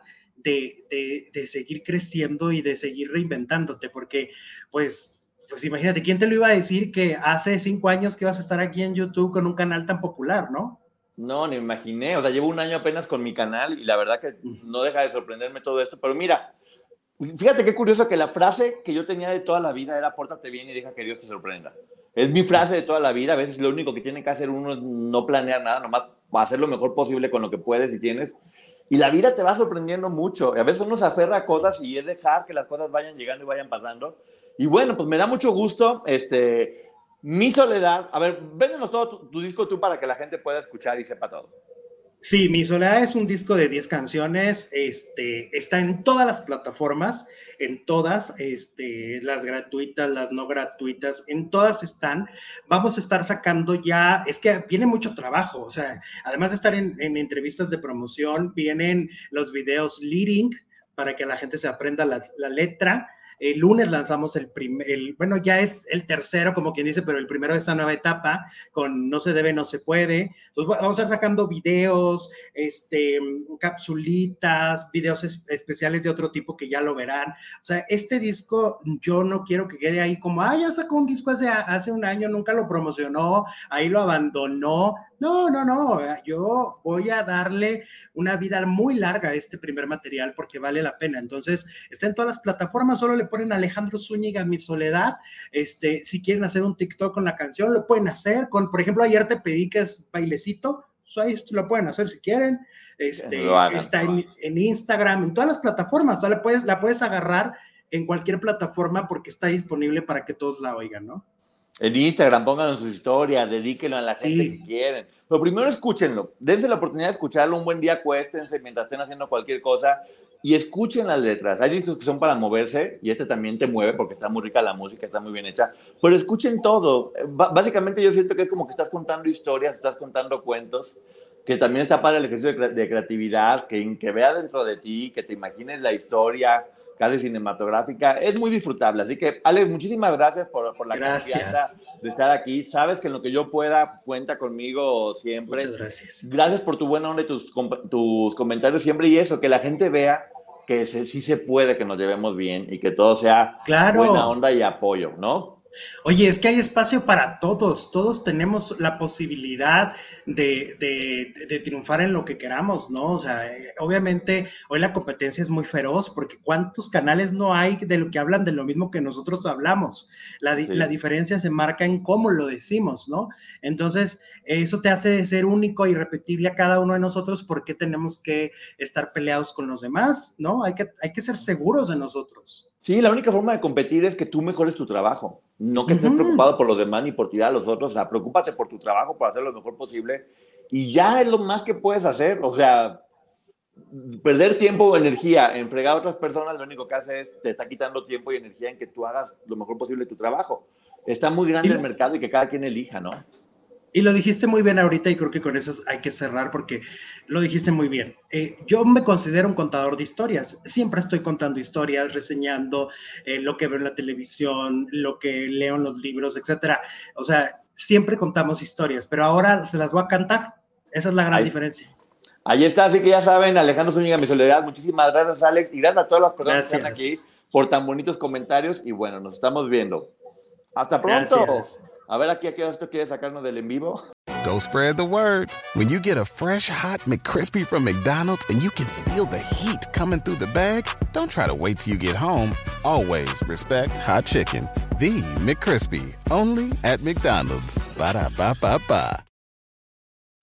de, de, de, seguir creciendo y de seguir reinventándote, porque pues... Pues imagínate, ¿quién te lo iba a decir que hace cinco años que vas a estar aquí en YouTube con un canal tan popular, ¿no? No, ni me imaginé. O sea, llevo un año apenas con mi canal y la verdad que no deja de sorprenderme todo esto. Pero mira, fíjate qué curioso que la frase que yo tenía de toda la vida era pórtate bien y deja que Dios te sorprenda. Es mi frase de toda la vida. A veces lo único que tiene que hacer uno es no planear nada, nomás hacer lo mejor posible con lo que puedes y tienes. Y la vida te va sorprendiendo mucho. A veces uno se aferra a cosas y es dejar que las cosas vayan llegando y vayan pasando. Y bueno, pues me da mucho gusto este, mi Soledad, a ver, véndenos todo tu, disco tú para que la gente pueda escuchar y sepa todo. Sí, Mi Soledad es un disco de 10 canciones, este, está en todas las plataformas, en todas, este, las gratuitas, las no gratuitas, en todas están. Vamos a estar sacando ya, es que viene mucho trabajo, o sea, además de estar en, entrevistas de promoción, vienen los videos leading para que la gente se aprenda la, la letra el lunes lanzamos el primer, bueno, ya es el tercero, como quien dice, pero el primero de esta nueva etapa con No se debe, no se puede. Entonces vamos a estar sacando videos, este, capsulitas, videos especiales de otro tipo que ya lo verán. O sea, este disco yo no quiero que quede ahí como, ah, ya sacó un disco hace, hace un año, nunca lo promocionó, ahí lo abandonó. No, no, no, yo voy a darle una vida muy larga a este primer material porque vale la pena. Entonces, está en todas las plataformas, solo le ponen Alejandro Zúñiga, Mi Soledad. Este, si quieren hacer un TikTok con la canción, lo pueden hacer. Con, por ejemplo, ayer te pedí que es bailecito, pues ahí lo pueden hacer si quieren. Este, está en, Instagram, en todas las plataformas, o puedes, la puedes agarrar en cualquier plataforma porque está disponible para que todos la oigan, ¿no? En Instagram, pónganlo en sus historias, dedíquenlo a la gente que quieren. Pero primero escúchenlo, dense la oportunidad de escucharlo un buen día, acuéstense mientras estén haciendo cualquier cosa y escuchen las letras. Hay discos que son para moverse y este también te mueve porque está muy rica la música, está muy bien hecha. Pero escuchen todo. básicamente yo siento que es como que estás contando historias, estás contando cuentos, que también está para el ejercicio de, creatividad, que, que vea dentro de ti, que te imagines la historia casi cinematográfica. Es muy disfrutable. Así que, Alex, muchísimas gracias por, por la gracias. de estar aquí. Sabes que en lo que yo pueda, cuenta conmigo siempre. Muchas gracias. Gracias por tu buena onda y tus, tus comentarios siempre y eso, que la gente vea que sí se puede que nos llevemos bien y que todo sea buena onda y apoyo, ¿no? Oye, es que hay espacio para todos, todos tenemos la posibilidad de, de, triunfar en lo que queramos, ¿no? O sea, eh, obviamente hoy la competencia es muy feroz porque cuántos canales no hay de lo que hablan de lo mismo que nosotros hablamos. La, la diferencia se marca en cómo lo decimos, ¿no? Entonces, eso te hace ser único y repetible a cada uno de nosotros porque tenemos que estar peleados con los demás, ¿no? Hay que, hay que ser seguros de nosotros. Sí, la única forma de competir es que tú mejores tu trabajo, no que estés preocupado por los demás ni por tirar a los otros, o sea, preocúpate por tu trabajo, por hacer lo mejor posible y ya es lo más que puedes hacer, o sea, perder tiempo o energía en fregar a otras personas, lo único que hace es te está quitando tiempo y energía en que tú hagas lo mejor posible tu trabajo. Está muy grande el mercado y que cada quien elija, ¿no? Y lo dijiste muy bien ahorita y creo que con eso hay que cerrar porque lo dijiste muy bien. Eh, yo me considero un contador de historias. Siempre estoy contando historias, reseñando eh, lo que veo en la televisión, lo que leo en los libros, etcétera. O sea, siempre contamos historias, pero ahora se las voy a cantar. Esa es la gran diferencia. Ahí está, así que ya saben, Alejandro Zúñiga, mi soledad. Muchísimas gracias, Alex, y gracias a todas las personas que están aquí por tan bonitos comentarios. Y bueno, nos estamos viendo. Hasta pronto. A ver aquí a qué esto quiere sacarnos del en vivo. Go spread the word. When you get a fresh hot McCrispy from McDonald's and you can feel the heat coming through the bag, don't try to wait till you get home. Always respect hot chicken. The McCrispy, only at McDonald's. Ba da ba ba ba.